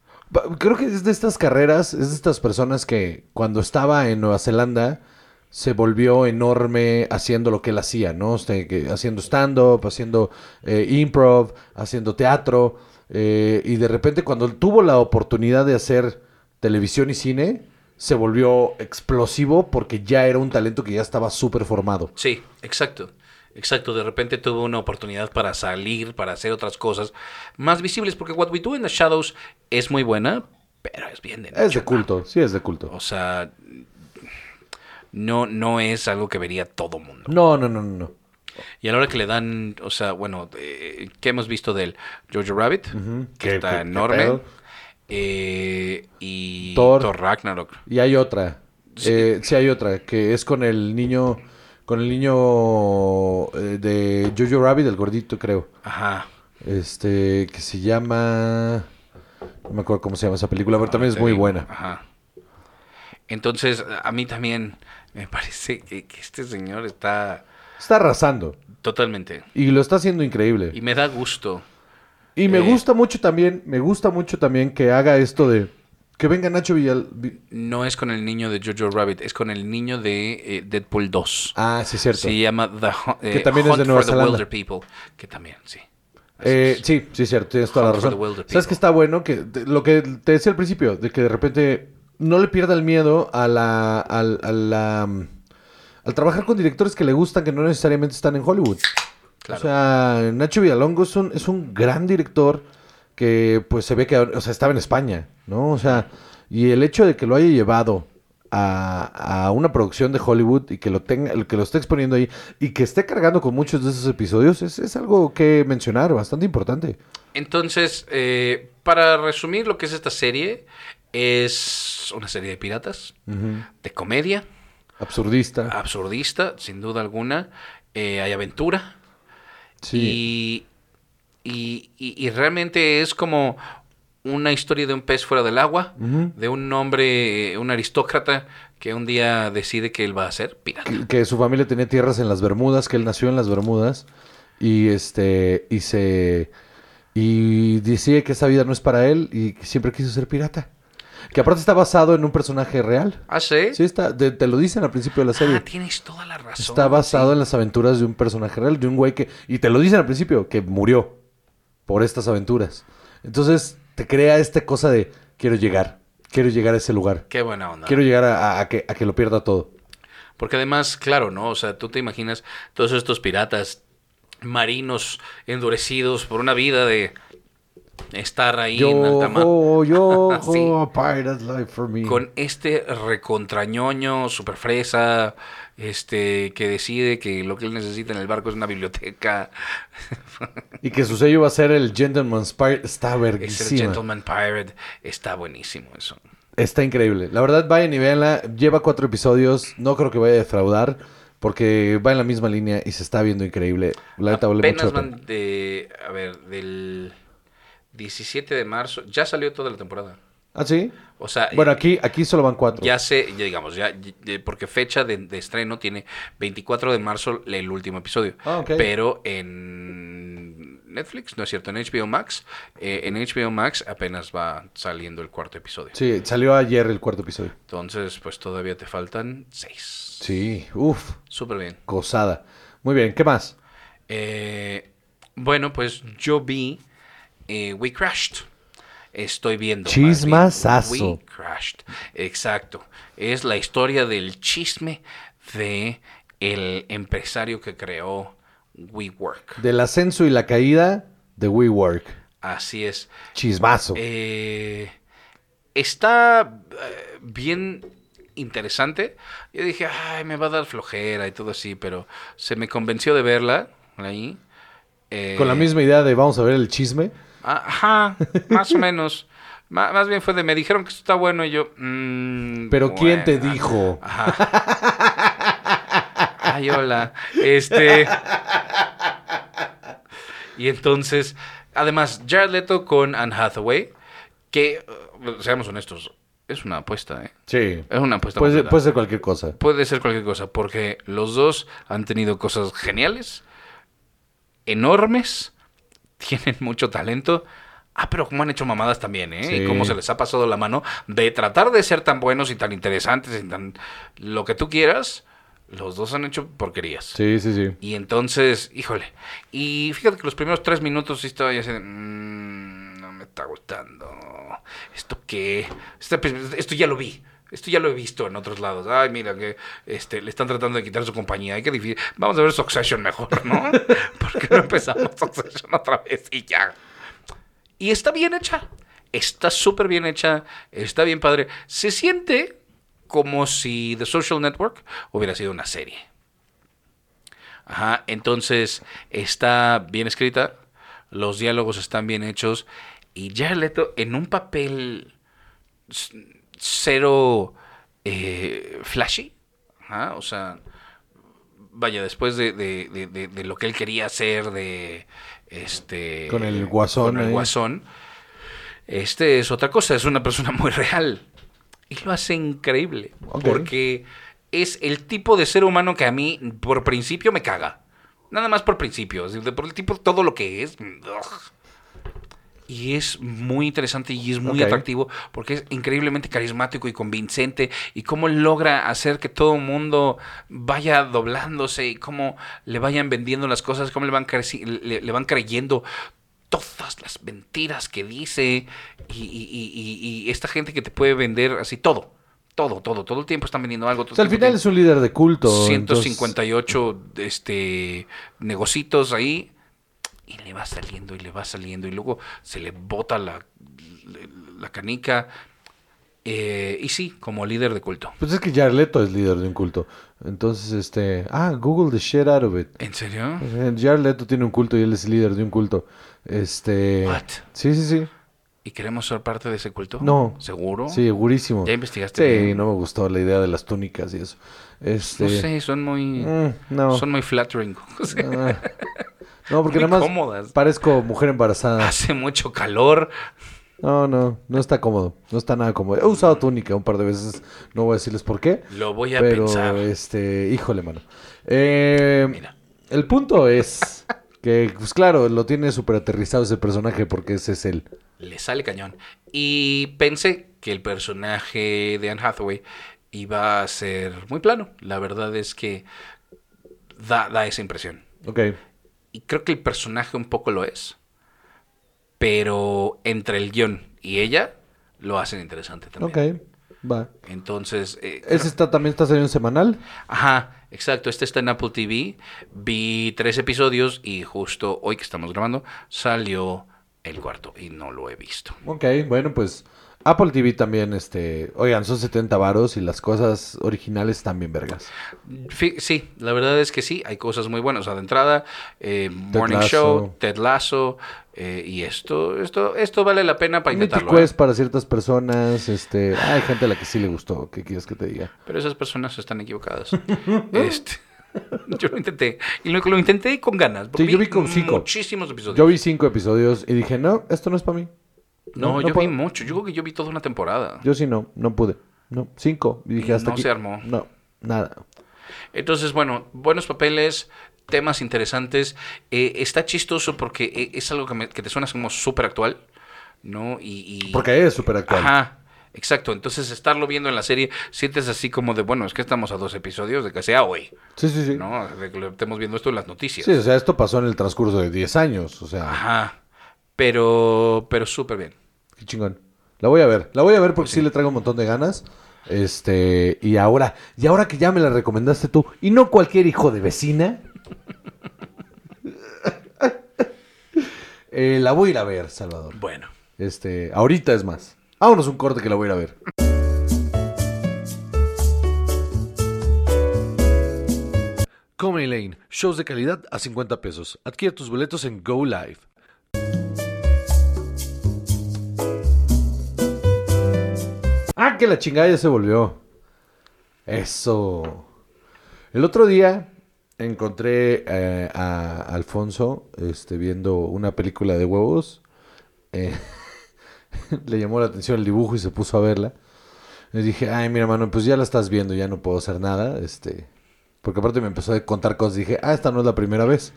Creo que es de estas carreras, es de estas personas que cuando estaba en Nueva Zelanda se volvió enorme haciendo lo que él hacía, ¿no? Este, que- haciendo stand-up, haciendo eh, improv, haciendo teatro. eh, y de repente cuando él tuvo la oportunidad de hacer televisión y cine, se volvió explosivo porque ya era un talento que ya estaba súper formado. Sí, exacto. Exacto, de repente tuvo una oportunidad para salir, para hacer otras cosas más visibles, porque What We Do in the Shadows es muy buena, pero es bien de Es de culto, sí es de culto. O sea, no, no es algo que vería todo mundo. No, no, no, no. Y a la hora que le dan, o sea, bueno, eh, ¿qué hemos visto del Jojo Rabbit? Que ¿Qué- está enorme. pedo? Eh, y Thor. Thor Ragnarok. Y hay otra. Sí. Eh, sí, hay otra, que es con el niño, con el niño eh, de Jojo Rabbit, el gordito, creo. Ajá. Este, que se llama... No me acuerdo cómo se llama esa película, pero también es Te muy digo, buena. Ajá. Entonces, a mí también me parece que, que este señor está Está arrasando. totalmente. Y lo está haciendo increíble. Y me da gusto. Y me eh, gusta mucho también, me gusta mucho también que haga esto de... Que venga Nacho Villal... Vi- No es con el niño de Jojo Rabbit, es con el niño de eh, Deadpool 2. Ah, sí, cierto. Se llama The eh, Que también es de Nueva for the. Wilder People. Que también, sí. Eh, sí, sí, cierto, tienes toda la Hunt razón. ¿Sabes qué está bueno? Que te- lo que te decía al principio, de que de repente no le pierda el miedo a la, al, a la, mm, al trabajar con directores que le gustan, que no necesariamente están en Hollywood. Claro. O sea, Nacho Villalongo es un, es un gran director que pues se ve que, o sea, estaba en España, ¿no? O sea, y el hecho de que lo haya llevado a, a una producción de Hollywood y que lo tenga, que lo esté exponiendo ahí y que esté cargando con muchos de esos episodios es, es algo que mencionar, bastante importante. Entonces, eh, para resumir lo que es esta serie, es una serie de piratas, de comedia, Absurdista. absurdista, sin duda alguna. Eh, hay aventura. Sí. Y, y, y- y realmente es como una historia de un pez fuera del agua, de un hombre, un aristócrata que un día decide que él va a ser pirata. que, que su familia tenía tierras en las Bermudas, que él nació en las Bermudas y este y se y decide que esa vida no es para él y que siempre quiso ser pirata. Que aparte está basado en un personaje real. ¿Ah, sí? Sí, está, te lo dicen al principio de la serie. Ah, tienes toda la razón. Está basado sí. en las aventuras de un personaje real, de un güey que... Y te lo dicen al principio, que murió por estas aventuras. Entonces te crea esta cosa de, quiero llegar, quiero llegar a ese lugar. Qué buena onda. Quiero llegar a, a- a que, a que lo pierda todo. Porque además, claro, ¿no? O sea, tú te imaginas todos estos piratas marinos endurecidos por una vida de estar ahí en alta mar. yo, Sí. a pirate's life for me. Con este recontrañoño, super fresa, este, que decide que lo que él necesita en el barco es una biblioteca. Y que su sello va a ser el Gentleman's Pirate. Está Es el verguísima. Gentleman Pirate. Está buenísimo eso. Está increíble. La verdad, vayan y véanla. Lleva cuatro episodios. No creo que vaya a defraudar. Porque va en la misma línea y se está viendo increíble. La neta vale mucho van de, a ver, del 17 de marzo, ya salió toda la temporada. ¿Ah, sí? O sea, Bueno, aquí, aquí solo van cuatro. Ya sé, ya digamos, ya, ya- porque fecha de, de estreno tiene 24 de marzo el último episodio. Ah, ok. Pero en Netflix, no es cierto, en HBO Max, eh, en HBO Max apenas va saliendo el cuarto episodio. Sí, salió ayer el cuarto episodio. Entonces, pues todavía te faltan seis. Sí, uff, Súper bien. gozada. Muy bien, ¿qué más? Eh, bueno, pues yo vi eh, We Crashed. Estoy viendo. más Chismasazo. We Crashed. Exacto. Es la historia del chisme de el empresario que creó WeWork. Del ascenso y la caída de WeWork. Así es. Chismazo. Eh, está eh, bien interesante. Yo dije, ay, me va a dar flojera y todo así, pero se me convenció de verla ahí. Eh, Con la misma idea de vamos a ver el chisme. Ajá, más o menos. Más bien fue de, me dijeron que esto está bueno y yo... mm, Pero ¿quién te dijo? Ajá. Ay, hola. Este... Y entonces, además, Jared Leto con Anne Hathaway, que, eh, seamos honestos, es una apuesta, ¿eh? Sí. Es una apuesta. Puede, puede ser cualquier cosa. Puede ser cualquier cosa, porque los dos han tenido cosas geniales, enormes, tienen mucho talento. Ah, pero cómo han hecho mamadas también, ¿eh? Sí. Y cómo se les ha pasado la mano de tratar de ser tan buenos y tan interesantes y tan lo que tú quieras. Los dos han hecho porquerías. Sí, sí, sí. Y entonces, híjole. Y fíjate que los primeros tres minutos sí estaba ya así de, "Mm, no me está gustando. ¿Esto qué? Esta- Esto ya lo vi. Esto ya lo he visto en otros lados. Ay, mira, que este, le están tratando de quitar su compañía. Ay, qué difícil. Vamos a ver Succession mejor, ¿no? ¿Por qué no empezamos Succession otra vez y ya? Y está bien hecha. Está súper bien hecha. Está bien padre. Se siente como si The Social Network hubiera sido una serie. Ajá, entonces está bien escrita, los diálogos están bien hechos y Jared Leto en un papel cero eh, flashy, ajá, o sea, vaya, después de, de- de- de- lo que él quería hacer de este Con el guasón con el ahí. guasón, este es otra cosa, es una persona muy real y lo hace increíble porque es el tipo de ser humano que a mí por principio me caga. Nada más por principio, es decir, por el tipo todo lo que es. ugh. Y es muy interesante y es muy atractivo porque es increíblemente carismático y convincente y cómo logra hacer que todo el mundo vaya doblándose y cómo le vayan vendiendo las cosas, cómo le van, creci- le, le van creyendo todas las mentiras que dice y, y- y- y- esta gente que te puede vender así todo, todo, todo, todo el tiempo están vendiendo algo. todo O sea, al final es un líder de culto. tienen entonces- 158 este, negocitos ahí y le va saliendo y le va saliendo y luego se le bota la, la canica. Eh, y sí, como líder de culto. Pues es que Jared Leto es líder de un culto. Entonces, este... Ah, Google the shit out of it. ¿En serio? Eh, Jared Leto tiene un culto y él es líder de un culto. Este... What? Sí, sí, sí. ¿Y queremos ser parte de ese culto? No. ¿Seguro? Sí, segurísimo. ¿Ya investigaste Sí, bien? no me gustó la idea de las túnicas y eso. Este... No sé, son muy... mm, no. Son muy flattering. O sea, Ah. No, porque nada más cómodas. parezco mujer embarazada. Hace mucho calor. No, no, no está cómodo. No está nada cómodo. He usado túnica un par de veces. No voy a decirles por qué. Lo voy a pero, pensar. este, híjole, mano. Eh, Mira. El punto es que, pues claro, lo tiene súper aterrizado ese personaje porque ese es él. Le sale cañón. Y pensé que el personaje de Anne Hathaway iba a ser muy plano. La verdad es que da, da esa impresión. Ok. Y creo que el personaje un poco lo es. Pero entre el guion y ella lo hacen interesante también. Ok. Va. Entonces, eh, ¿Ese está, también está saliendo semanal? Ajá, exacto. Este está en Apple TV. Vi tres episodios y justo hoy que estamos grabando salió el cuarto y no lo he visto. Ok, bueno, pues Apple TV también, este, oigan, son 70 varos y las cosas originales también vergas. Sí, la verdad es que sí, hay cosas muy buenas. O sea, de entrada, eh, Morning. Show, Ted Lasso, eh, y esto, esto, esto vale la pena para Mythic intentarlo. ¿eh? Quest para ciertas personas, este, hay gente a la que sí le gustó, ¿qué quieres que te diga? Pero esas personas están equivocadas. este, yo lo intenté. Y lo, lo intenté con ganas. Sí, yo vi como cinco. Muchísimos episodios. Yo vi cinco episodios y dije, no, esto no es para mí. no, no yo vi mucho. Yo creo que yo vi toda una temporada. Yo sí no, no pude. No, cinco. Y dije hasta no aquí. se armó. No, nada. Entonces, bueno, buenos papeles, temas interesantes. Eh, está chistoso porque eh, es algo que, me- que te suena como súper actual, ¿no? Y, y- Porque es súper actual. Ajá, exacto. Entonces, estarlo viendo en la serie, sientes así como de, bueno, es que estamos a dos episodios de que sea hoy, Sí, sí, sí. ¿no? De que lo estemos viendo esto en las noticias. Sí, o sea, esto pasó en el transcurso de 10 años. O sea, Ajá. Pero, pero súper bien. qué chingón. La voy a ver. La voy a ver porque sí. le traigo un montón de ganas. Este, y ahora, y ahora que ya me la recomendaste tú, y no cualquier hijo de vecina. eh, la voy a ir a ver, Salvador. Bueno. Este, ahorita es más. Vámonos un corte que la voy a ir a ver. Comedy Lane, shows de calidad a 50 pesos. Adquiere tus boletos en Go Live. Ah, que la chingada ya se volvió. Eso. El otro día encontré eh, a Alfonso este, viendo una película de huevos. Eh, le llamó la atención el dibujo y se puso a verla. Le dije, ay, mira, hermano, pues ya la estás viendo, ya no puedo hacer nada. Este, porque aparte me empezó a contar cosas. Dije, ah, esta no es la primera vez.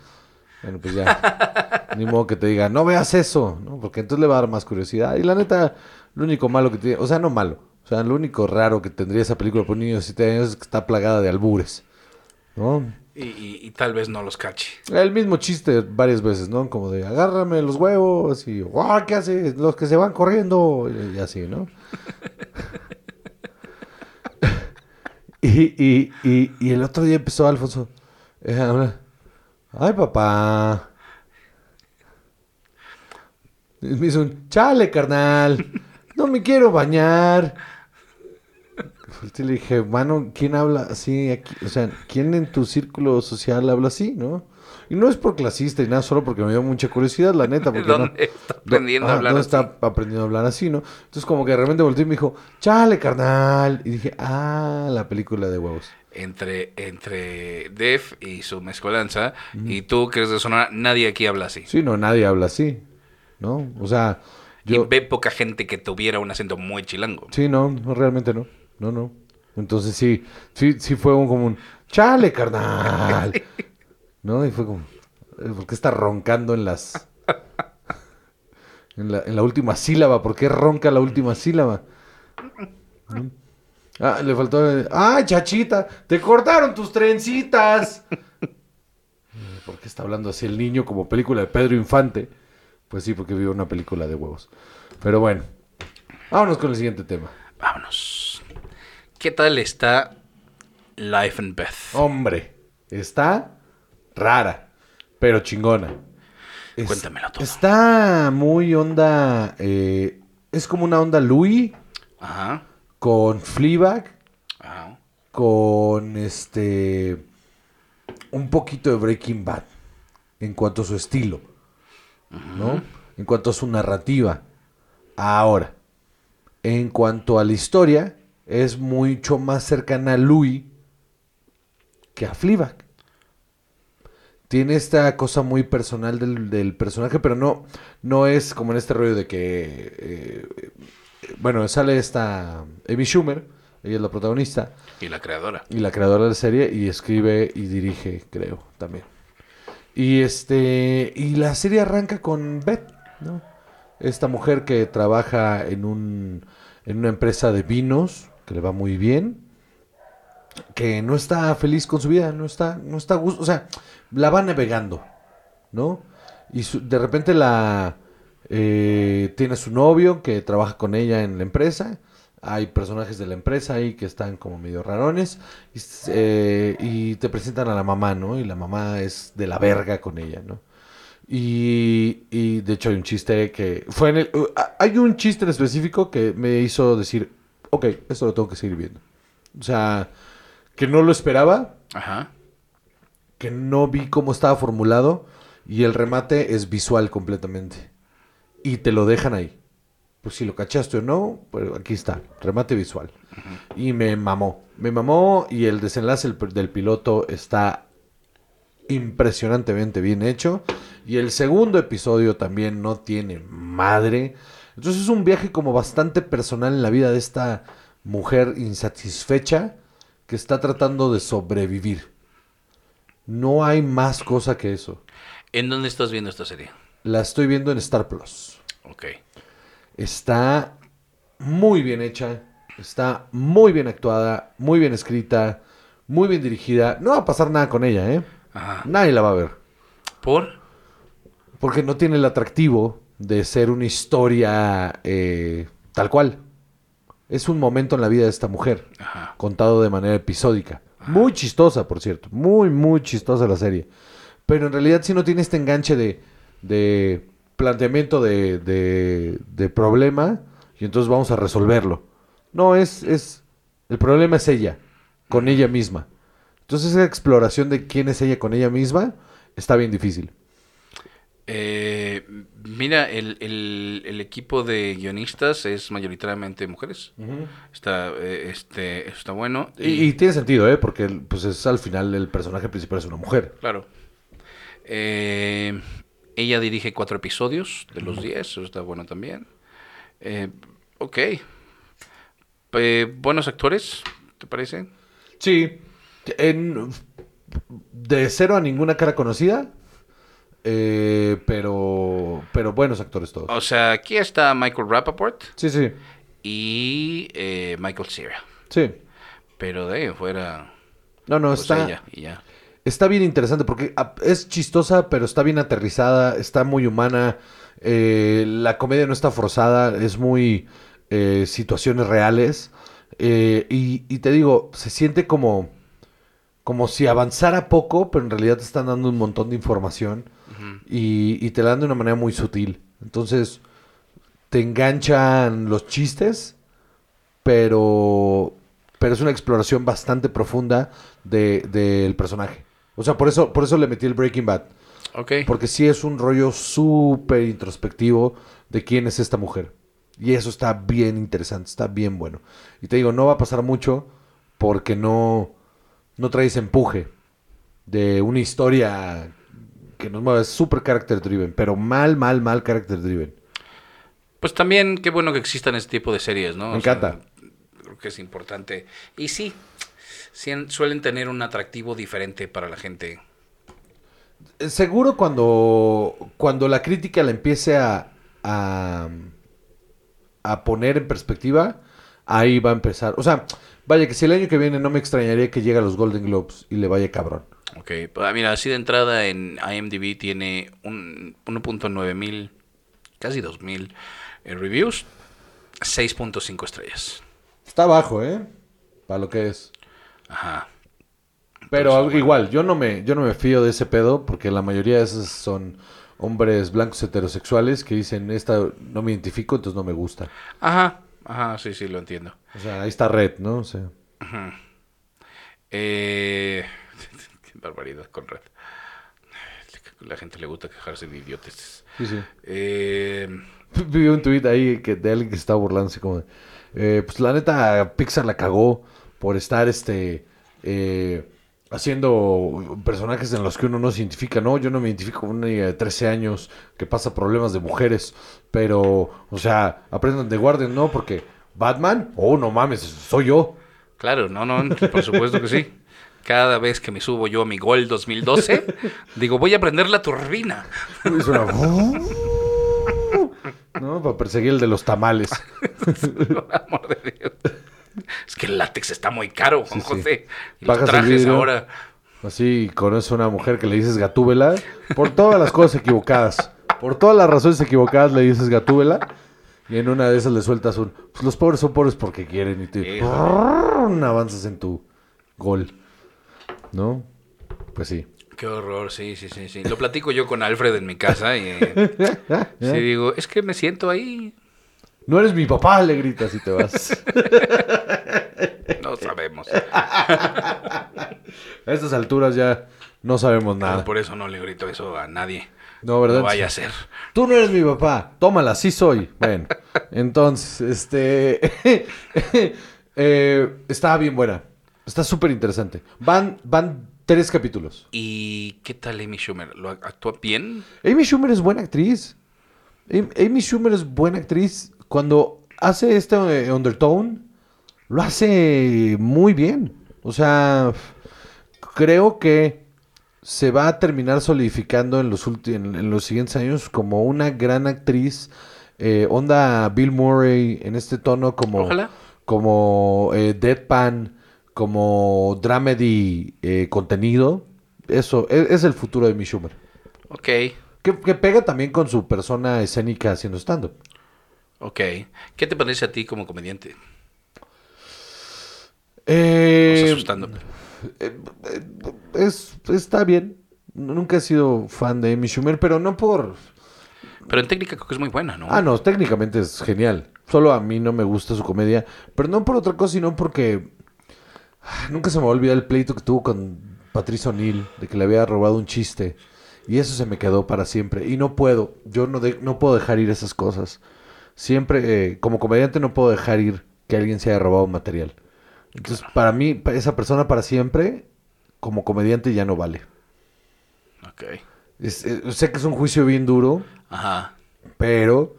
Bueno, pues ya. Ni modo que te diga, no veas eso, ¿no? Porque entonces le va a dar más curiosidad. Y la neta, lo único malo que tiene, o sea, no malo. O sea, lo único raro que tendría esa película por niños de 7 años es que está plagada de albures. ¿No? Y, y- y tal vez no los cache. El mismo chiste varias veces, ¿no? Como de agárrame los huevos y ¡guau! ¿Qué haces? Los que se van corriendo y así, ¿no? y, y, el otro día empezó Alfonso eh. Ay, papá. Me hizo un chale, carnal. No me quiero bañar. Y le dije, mano, ¿quién habla así aquí? O sea, ¿quién en tu círculo social habla así, no? Y no es por clasista y nada, solo porque me dio mucha curiosidad, la neta. Porque ¿Dónde no, está aprendiendo a Ajá, hablar ¿dónde así? está aprendiendo a hablar así, no? Entonces como que de repente volteé y me dijo, chale, carnal. Y dije, ah, la película de huevos. Entre, entre Def y su mezcolanza, y tú que eres de Sonora, nadie aquí habla así. Sí, no, nadie habla así, ¿no? O sea, yo... Y ve poca gente que tuviera un acento muy chilango. Sí, no, no, realmente no. No, no. Entonces sí, sí, sí fue un como un chale, carnal. ¿No? Y fue como, eh, ¿por qué está roncando en las. En la, en la última sílaba? ¿Por qué ronca la última sílaba? Ah, le faltó. ¡Ay, chachita! ¡Te cortaron tus trencitas! ¿Por qué está hablando así el niño como película de Pedro Infante? Pues sí, porque vio una película de huevos. Pero bueno, vámonos con el siguiente tema. Vámonos. ¿Qué tal está Life and Beth? Hombre, está rara, pero chingona. Es- Cuéntamelo todo. Está muy onda. eh, es como una onda Louis Ajá. con Fleabag, Ajá. con este. Un poquito de Breaking Bad en cuanto a su estilo, ¿no? En cuanto a su narrativa. Ahora, en cuanto a la historia, es mucho más cercana a Louis que a Fleabag. Tiene esta cosa muy personal del, del personaje, pero no, no es como en este rollo de que, eh, bueno, sale esta Amy Schumer, ella es la protagonista, Y la creadora. y la creadora de la serie, y escribe y dirige, creo, también. Y este, y la serie arranca con Beth, ¿no? Esta mujer que trabaja en un, en una empresa de vinos, que le va muy bien, que no está feliz con su vida, no está, no está gusto, o sea, la va navegando, ¿no? Y de repente la eh, tiene su novio que trabaja con ella en la empresa. Hay personajes de la empresa ahí que están como medio rarones. Eh, y te presentan a la mamá, ¿no? Y la mamá es de la verga con ella, ¿no? Y, y de hecho hay un chiste que fue en el... uh, hay un chiste en específico que me hizo decir, ok, esto lo tengo que seguir viendo. O sea, que no lo esperaba, Ajá. que no vi cómo estaba formulado y el remate es visual completamente. Y te lo dejan ahí. Pues si lo cachaste o no, pues aquí está, remate visual. Y me mamó, me mamó y el desenlace del- del piloto está impresionantemente bien hecho. Y el segundo episodio también no tiene madre. Entonces es un viaje como bastante personal en la vida de esta mujer insatisfecha que está tratando de sobrevivir. No hay más cosa que eso. ¿En dónde estás viendo esta serie? La estoy viendo en Star Plus. Ok. Está muy bien hecha, está muy bien actuada, muy bien escrita, muy bien dirigida. No va a pasar nada con ella, ¿eh? Ajá. Nadie la va a ver. ¿Por? Porque no tiene el atractivo de ser una historia eh, tal cual. Es un momento en la vida de esta mujer, Ajá. contado de manera episódica. Muy chistosa, por cierto. Muy, muy chistosa la serie. Pero en realidad sí no tiene este enganche de, de planteamiento de, de, de problema y entonces vamos a resolverlo. No, es, es... El problema es ella, con ella misma. Entonces esa exploración de quién es ella con ella misma está bien difícil. Eh, mira, el, el- el equipo de guionistas es mayoritariamente mujeres. Está, eh, este, está bueno. Y, y tiene sentido, ¿eh? Porque pues es al final el personaje principal es una mujer. Claro. Eh, ella dirige cuatro episodios de los diez, eso está bueno también. Eh, ok. Eh, buenos actores, ¿te parece? Sí. En, de cero a ninguna cara conocida. Eh, pero, pero buenos actores todos. O sea, aquí está Michael Rappaport Sí, sí. y eh, Michael Cera. Sí. Pero de ahí fuera, No, no, pues está, ella y ya. está bien interesante porque ah, es chistosa, pero está bien aterrizada, está muy humana. eh, la comedia no está forzada, es muy eh, situaciones reales. y, y te digo, se siente como, como si avanzara poco, pero en realidad te están dando un montón de información y, y te la dan de una manera muy sutil. Entonces, te enganchan los chistes, pero, pero es una exploración bastante profunda de- del personaje. O sea, por eso, por eso le metí el Breaking Bad. Porque sí es un rollo súper introspectivo de quién es esta mujer. Y eso está bien interesante, está bien bueno. Y te digo, no va a pasar mucho porque no, no traes empuje de una historia que nos mueve. Es súper character driven, pero mal, mal, mal character driven. Pues también qué bueno que existan este tipo de series, ¿no? Me O sea, encanta. creo que es importante. Y sí, sí, suelen tener un atractivo diferente para la gente. Eh, Seguro cuando, cuando la crítica la empiece a, a, a poner en perspectiva, ahí va a empezar. O sea, vaya que si el año que viene no me extrañaría que llegue a los Golden Globes y le vaya cabrón. Ok, pues, mira, así de entrada en IMDb tiene un 1.9 mil, casi 2 mil eh, reviews, 6.5 estrellas. Está bajo, ¿eh? Para lo que es. Ajá. Pero Entonces, bueno. igual, yo no me, yo no me fío de ese pedo porque la mayoría de esos son hombres blancos heterosexuales que dicen, esta no me identifico, entonces no me gusta. Ajá, ajá, sí, sí, lo entiendo. O sea, ahí está Red, ¿no? O sea, Eh, barbaridad con Red. La gente le gusta quejarse de idiotes. sí, sí. Eh, Vi un tweet ahí que, de alguien que estaba burlando así como de, eh, pues la neta Pixar la cagó por estar este eh, haciendo personajes en los que uno no se identifica, no, yo no me identifico con una niña de 13 años que pasa problemas de mujeres, pero, o sea, aprendan de guarden, ¿no? Porque Batman, oh, no mames, soy yo. Claro, no, no, por supuesto que sí. Cada vez que me subo yo a mi Gol 2012, digo, voy a prender la turbina. Y suena, ¿no? Para perseguir el de los tamales. Por amor de Dios. Es que el látex está muy caro, Juan Sí, sí. José. Y los trajes vidrio. ahora. Así, conoces a una mujer que le dices gatúbela por todas las cosas equivocadas. Por todas las razones equivocadas le dices gatúbela. Y en una de esas le sueltas un... Pues los pobres son pobres porque quieren. Y tú brrrr, avanzas en tu gol. ¿No? Pues sí. qué horror, sí, sí, sí, sí. Lo platico yo con Alfred en mi casa y eh, sí digo, es que me siento ahí. No eres mi papá, le gritas y te vas. No sabemos. A estas alturas ya no sabemos Pero nada. por eso no le grito eso a nadie. No, ¿verdad? No vaya a ser. Tú no eres mi papá. Tómala, sí soy. Bueno, entonces, este... eh, está bien buena. Está súper interesante. Van, van tres capítulos. ¿Y qué tal Amy Schumer? ¿Lo ac- actúa bien? Amy Schumer es buena actriz. Am- Amy Schumer es buena actriz. Cuando hace este eh, Undertone, lo hace muy bien. O sea, creo que se va a terminar solidificando en los, en, en los siguientes años como una gran actriz. eh, onda Bill Murray en este tono como, Ojalá. como eh, Deadpan, como dramedy eh, contenido. Eso es, es el futuro de Amy Schumer. Ok, Que, que pega también con su persona escénica haciendo stand-up. ok. ¿Qué te parece a ti como comediante? Eh, sea, su stand-up. es, está bien. Nunca he sido fan de Amy Schumer, pero no por... Pero en técnica creo que es muy buena, ¿no? Ah, no, técnicamente es genial. Solo a mí no me gusta su comedia. Pero no por otra cosa, sino porque... Nunca se me va a olvidar el pleito que tuvo con Patricia O'Neill, de que le había robado un chiste. Y eso se me quedó para siempre. Y no puedo, yo no, de- no puedo dejar ir esas cosas. Siempre, eh, como comediante, no puedo dejar ir que alguien se haya robado material. Entonces, para mí, esa persona para siempre, como comediante, ya no vale. Ok. Es- eh, sé que es un juicio bien duro, Ajá. pero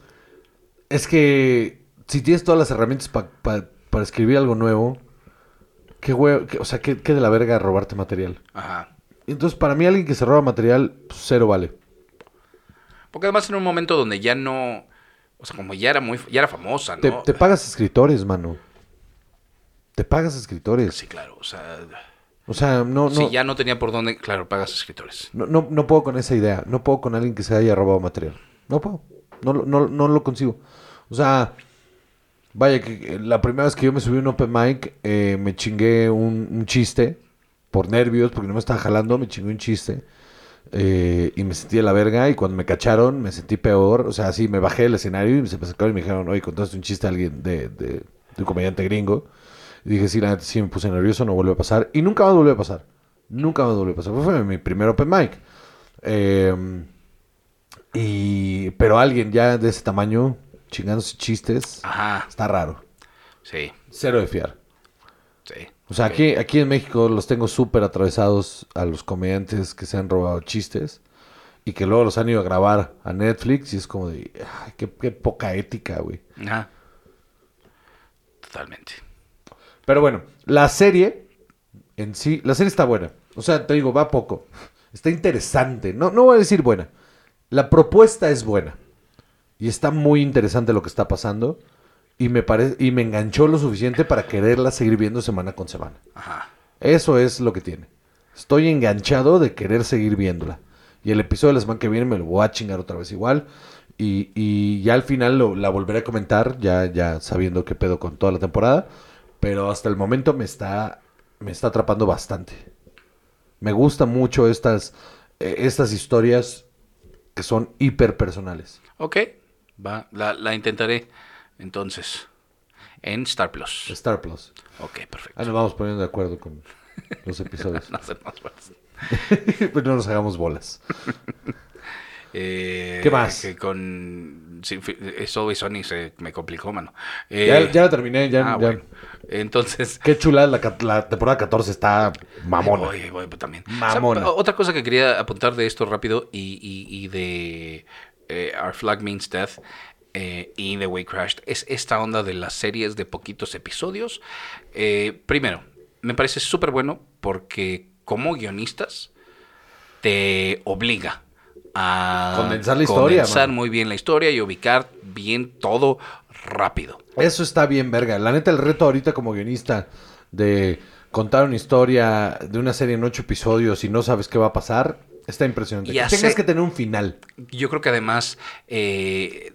es que si tienes todas las herramientas pa- pa- para escribir algo nuevo, qué hue- qué- o sea, qué, qué de la verga robarte material. Ajá. Entonces, para mí, alguien que se roba material, pues, cero vale. Porque además en un momento donde ya no... O sea, como ya era muy... Ya era famosa, ¿no? Te, te pagas escritores, mano. Te pagas escritores. Sí, claro. O sea... O sea, no, no, Si ya no tenía por dónde... Claro, pagas escritores. no, no, no puedo con esa idea. No puedo con alguien que se haya robado material. No puedo. No, no, no lo consigo. O sea, vaya, que la primera vez que yo me subí a un open mic, eh, me chingué un, chiste por nervios, porque no me estaba jalando, me chingué un chiste. eh, y me sentí de la verga y cuando me cacharon me sentí peor, o sea, así me bajé del escenario y me acercaron y me dijeron, oye, contaste un chiste a alguien de, de, de un comediante gringo. Y dije, sí, la neta sí me puse nervioso, no vuelve a pasar. Y nunca más volvió a pasar. Nunca más volvió a pasar. Fue mi primer open mic. Eh, y, pero alguien ya de ese tamaño, chingándose chistes, Ajá. está raro. Sí. Cero de fiar. Sí. O sea, aquí, aquí en México los tengo súper atravesados a los comediantes que se han robado chistes y que luego los han ido a grabar a Netflix y es como de, ay, qué, qué poca ética, güey. Ajá. Totalmente. Pero bueno, la serie en sí, la serie está buena. O sea, te digo, va poco. Está interesante. No, no voy a decir buena. La propuesta es buena. Y está muy interesante lo que está pasando. Y me parece, y me enganchó lo suficiente para quererla seguir viendo semana con semana. Ajá. Eso es lo que tiene. Estoy enganchado de querer seguir viéndola. Y el episodio de la semana que viene me lo voy a chingar otra vez igual. Y, y ya al final lo- la volveré a comentar, ya, ya sabiendo qué pedo con toda la temporada. Pero hasta el momento me está, me está atrapando bastante. Me gustan mucho estas, eh, estas historias que son hiper personales. Ok. Va. La, la intentaré. Entonces. En Star Plus. Star Plus. Ok, perfecto. Ah, nos vamos poniendo de acuerdo con los episodios. No bolas. pues no nos hagamos bolas. Eh, ¿Qué más? Que con. sí, eso y Sony se me complicó, mano. Eh, Ya, ya la terminé, ya. ah, ya. bueno. Entonces. Qué chula, la, la temporada 14 está mamona. Voy, voy, pues, también. Mamona. O sea, otra cosa que quería apuntar de esto rápido y, y- y de eh, Our Flag Means Death eh, y The Way Crashed es esta onda de las series de poquitos episodios. Eh, primero, me parece súper bueno porque como guionistas te obliga a Condensar la historia, condensar muy bien la historia y ubicar bien todo rápido. Eso está bien, verga. La neta, el reto ahorita como guionista de contar una historia de una serie en ocho episodios y no sabes qué va a pasar, está impresionante. Y Que hace- tengas que tener un final. Yo creo que además eh,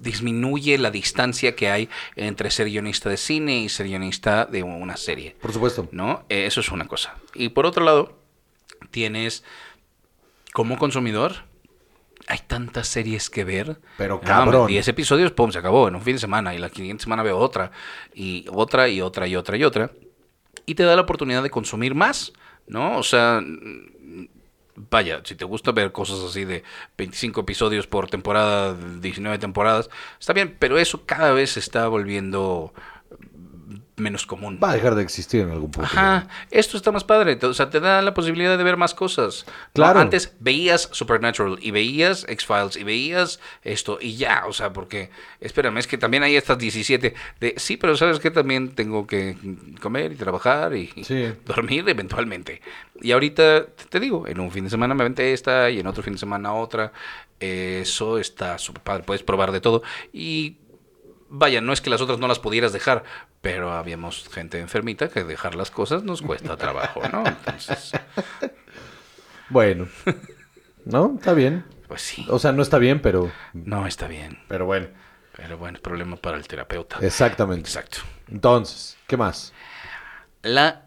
disminuye la distancia que hay entre ser guionista de cine y ser guionista de una serie, Por supuesto. ¿no? Eh, eso es una cosa. Y por otro lado, tienes como consumidor, hay tantas series que ver. Pero cabrón. 10 episodios, pum, se acabó en un fin de semana. Y la siguiente semana veo otra. Y otra, y otra, y otra, y otra. Y te da la oportunidad de consumir más, ¿no? O sea, vaya, si te gusta ver cosas así de 25 episodios por temporada, 19 temporadas, está bien, pero eso cada vez se está volviendo menos común. Va a dejar de existir en algún punto. Ajá, esto está más padre, o sea, te da la posibilidad de ver más cosas. ¿no? Claro. Antes veías Supernatural y veías X-Files y veías esto y ya, o sea, porque, espérame, es que también hay estas 17 de, sí, pero sabes que también tengo que comer y trabajar y, y Sí. dormir eventualmente. Y ahorita, te digo, en un fin de semana me aventé esta y en otro fin de semana otra. Eso está súper padre, puedes probar de todo. Y vaya, no es que las otras no las pudieras dejar, pero habíamos gente enfermita que dejar las cosas nos cuesta trabajo, ¿no? Entonces, Bueno. ¿No? Está bien. pues sí, O sea, no está bien, pero, no está bien. pero bueno. Pero bueno, problema para el terapeuta. Exactamente. Exacto. Entonces, ¿qué más? La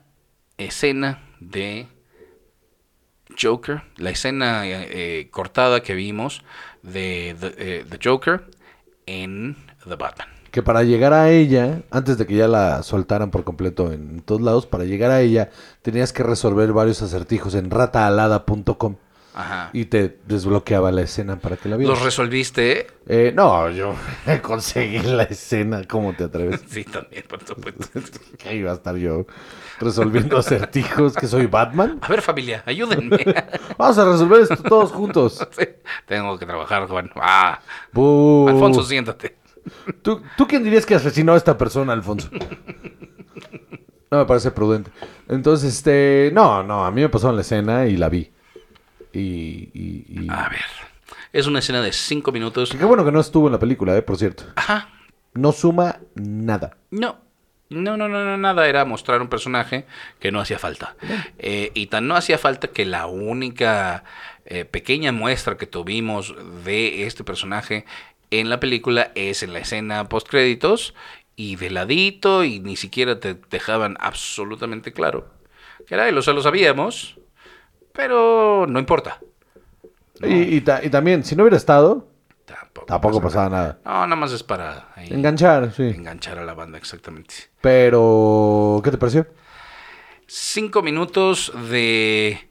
escena de Joker, la escena eh, eh, cortada que vimos de The, eh, The Joker en The Batman. Que para llegar a ella, antes de que ya la soltaran por completo en todos lados, para llegar a ella tenías que resolver varios acertijos en rataalada.com Ajá. y te desbloqueaba la escena para que la vieras. ¿Los resolviste? Eh, no, yo conseguí la escena, ¿cómo te atreves? Sí, también, por supuesto. Que iba a estar yo resolviendo acertijos, que soy Batman. A ver, familia, ayúdenme. Vamos a resolver esto todos juntos. Sí, Tengo que trabajar, Juan. Ah. Alfonso, siéntate. ¿Tú, ¿Tú quién dirías que asesinó a esta persona, Alfonso? No me parece prudente. Entonces, este... No, no, a mí me pasó en la escena y la vi. Y... y, y- A ver. Es una escena de cinco minutos. Qué bueno que no estuvo en la película, eh, por cierto. Ajá. No suma nada. No. No, no, no, no, nada. Era mostrar un personaje que no hacía falta. Eh, y tan no hacía falta que la única eh, pequeña muestra que tuvimos de este personaje en la película es en la escena post créditos y de ladito y ni siquiera te dejaban absolutamente claro que era él. O sea, lo sabíamos, pero no importa. Y, y ta- y también, si no hubiera estado, Tampoco, tampoco pasa pasaba nada. No, nada más es para ahí Enganchar, sí. enganchar a la banda, exactamente. Pero, ¿qué te pareció? Cinco minutos de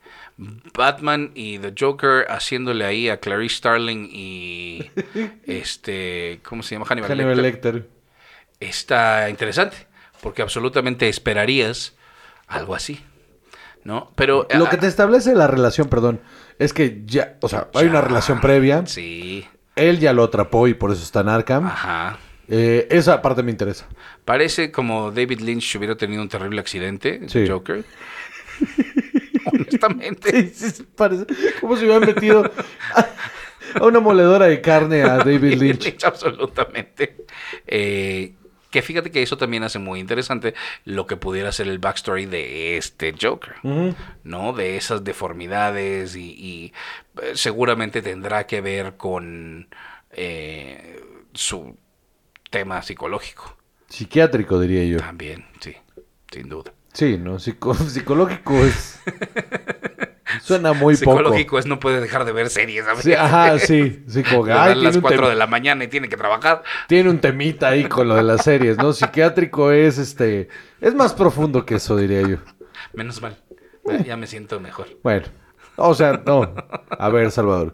Batman y The Joker haciéndole ahí a Clarice Starling y este, ¿cómo se llama? Hannibal, Hannibal Lecter. Lecter. Está interesante, porque absolutamente esperarías algo así, ¿no? Pero Lo ah, que te establece la relación, perdón, es que ya, o sea, hay una relación previa. Sí, Él ya lo atrapó y por eso está en Arkham. ajá. Eh, esa parte me interesa. Parece como David Lynch hubiera tenido un terrible accidente, Sí. Joker. Honestamente. Sí, sí, parece como si hubieran metido a, a una moledora de carne a David Lynch. absolutamente. Eh, que fíjate que eso también hace muy interesante lo que pudiera ser el backstory de este Joker. ¿no? De esas deformidades y, y, eh, seguramente tendrá que ver con eh, su tema psicológico Psiquiátrico, diría yo. también, sí, sin duda. Sí, ¿no? Psico- psicológico es... Suena muy poco. Psicológico es no puede dejar de ver series, ¿sabes? Sí, ajá, sí. Sí, como que, ay, las tiene, un 4 tem- de la mañana y tiene que trabajar. tiene un temita ahí con lo de las series, ¿no? Psiquiátrico es, este... Es más profundo que eso, diría yo. Menos mal. Ya- Ya me siento mejor. Bueno, o sea, no. A ver, Salvador.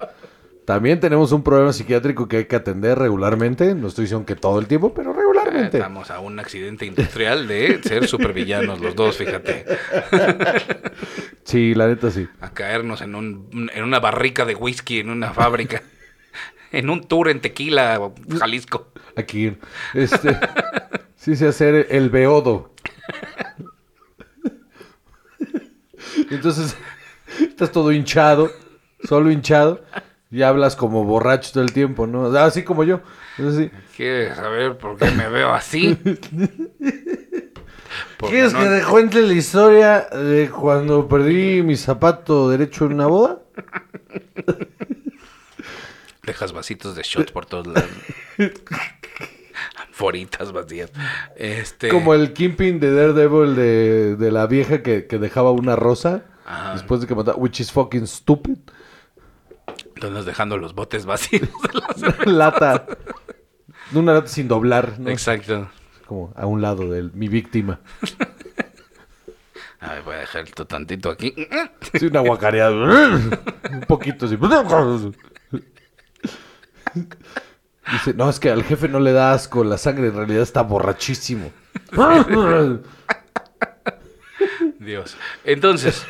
También tenemos un problema psiquiátrico que hay que atender regularmente. No estoy diciendo que todo el tiempo, pero Eh, Estamos a un accidente industrial de ser supervillanos los dos, fíjate. Sí, la neta sí. A caernos en, un, en una barrica de whisky en una fábrica. En un tour en Tequila, Jalisco. Aquí. Este. sí sé hacer el beodo. Entonces, estás todo hinchado, solo hinchado, y hablas como borracho todo el tiempo, ¿no? Así como yo. Entonces, sí. ¿Quieres saber por qué me veo así? Porque ¿Quieres no- que te cuente la historia de cuando perdí mi zapato derecho en una boda? Dejas vasitos de shots por todos lados. Foritas vacías. Este... Como el Kingpin de Daredevil de, de la vieja que, que dejaba una rosa Ajá. después de que mataba, which is fucking stupid. Andas dejando los botes vacíos. de lata. Una lata sin doblar, ¿no? Exacto. Como a un lado de mi víctima. A ver, voy a dejar esto tantito aquí. Sí, una guacareada. un poquito así. Dice, no, es que al jefe no le da asco, la sangre en realidad está borrachísimo. Dios. Entonces,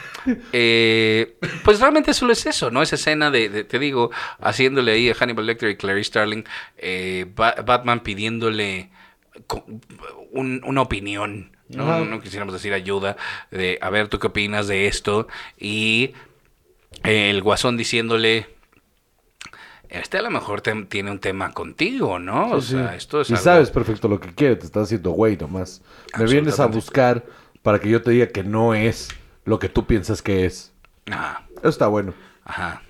eh, pues realmente solo es eso, ¿no? Esa escena de, de- te digo, haciéndole ahí a Hannibal Lecter y Clarice Starling, eh, Ba- Batman pidiéndole un- una opinión, ¿no? No quisiéramos decir ayuda, de, a ver, ¿tú qué opinas de esto? Y eh, el guasón diciéndole... Este a lo mejor te- tiene un tema contigo, ¿no? o Sí, sea, sí. esto es y algo- sabes perfecto lo que quiere, te está haciendo güey nomás. Me vienes a buscar para que yo te diga que no es lo que tú piensas que es. Ajá, Eso está bueno. ajá.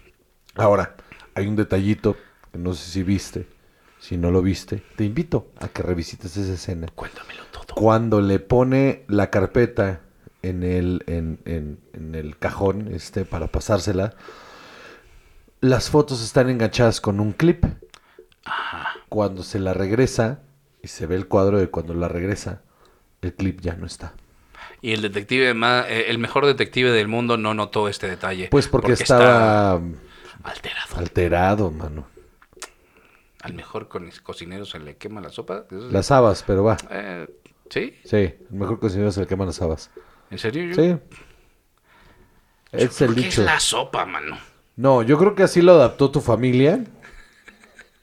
Ahora, hay un detallito que no sé si viste. Si no lo viste, te invito a que revisites esa escena. Cuéntamelo todo. Cuando le pone la carpeta en el, en, en- en el cajón este, para pasársela, las fotos están enganchadas con un clip. Cuando se la regresa y se ve el cuadro de cuando la regresa, el clip ya no está. Y el detective más, eh, el mejor detective del mundo no notó este detalle. Pues porque, estaba alterado. alterado, mano. Al mejor con cocinero se le quema la sopa. ¿Eso es- Las habas, pero va. Eh, ¿Sí? Sí, el mejor cocinero se le queman las habas. ¿En serio? Yo- Sí. Es el dicho. es la sopa, mano. No, yo creo que así lo adaptó tu familia.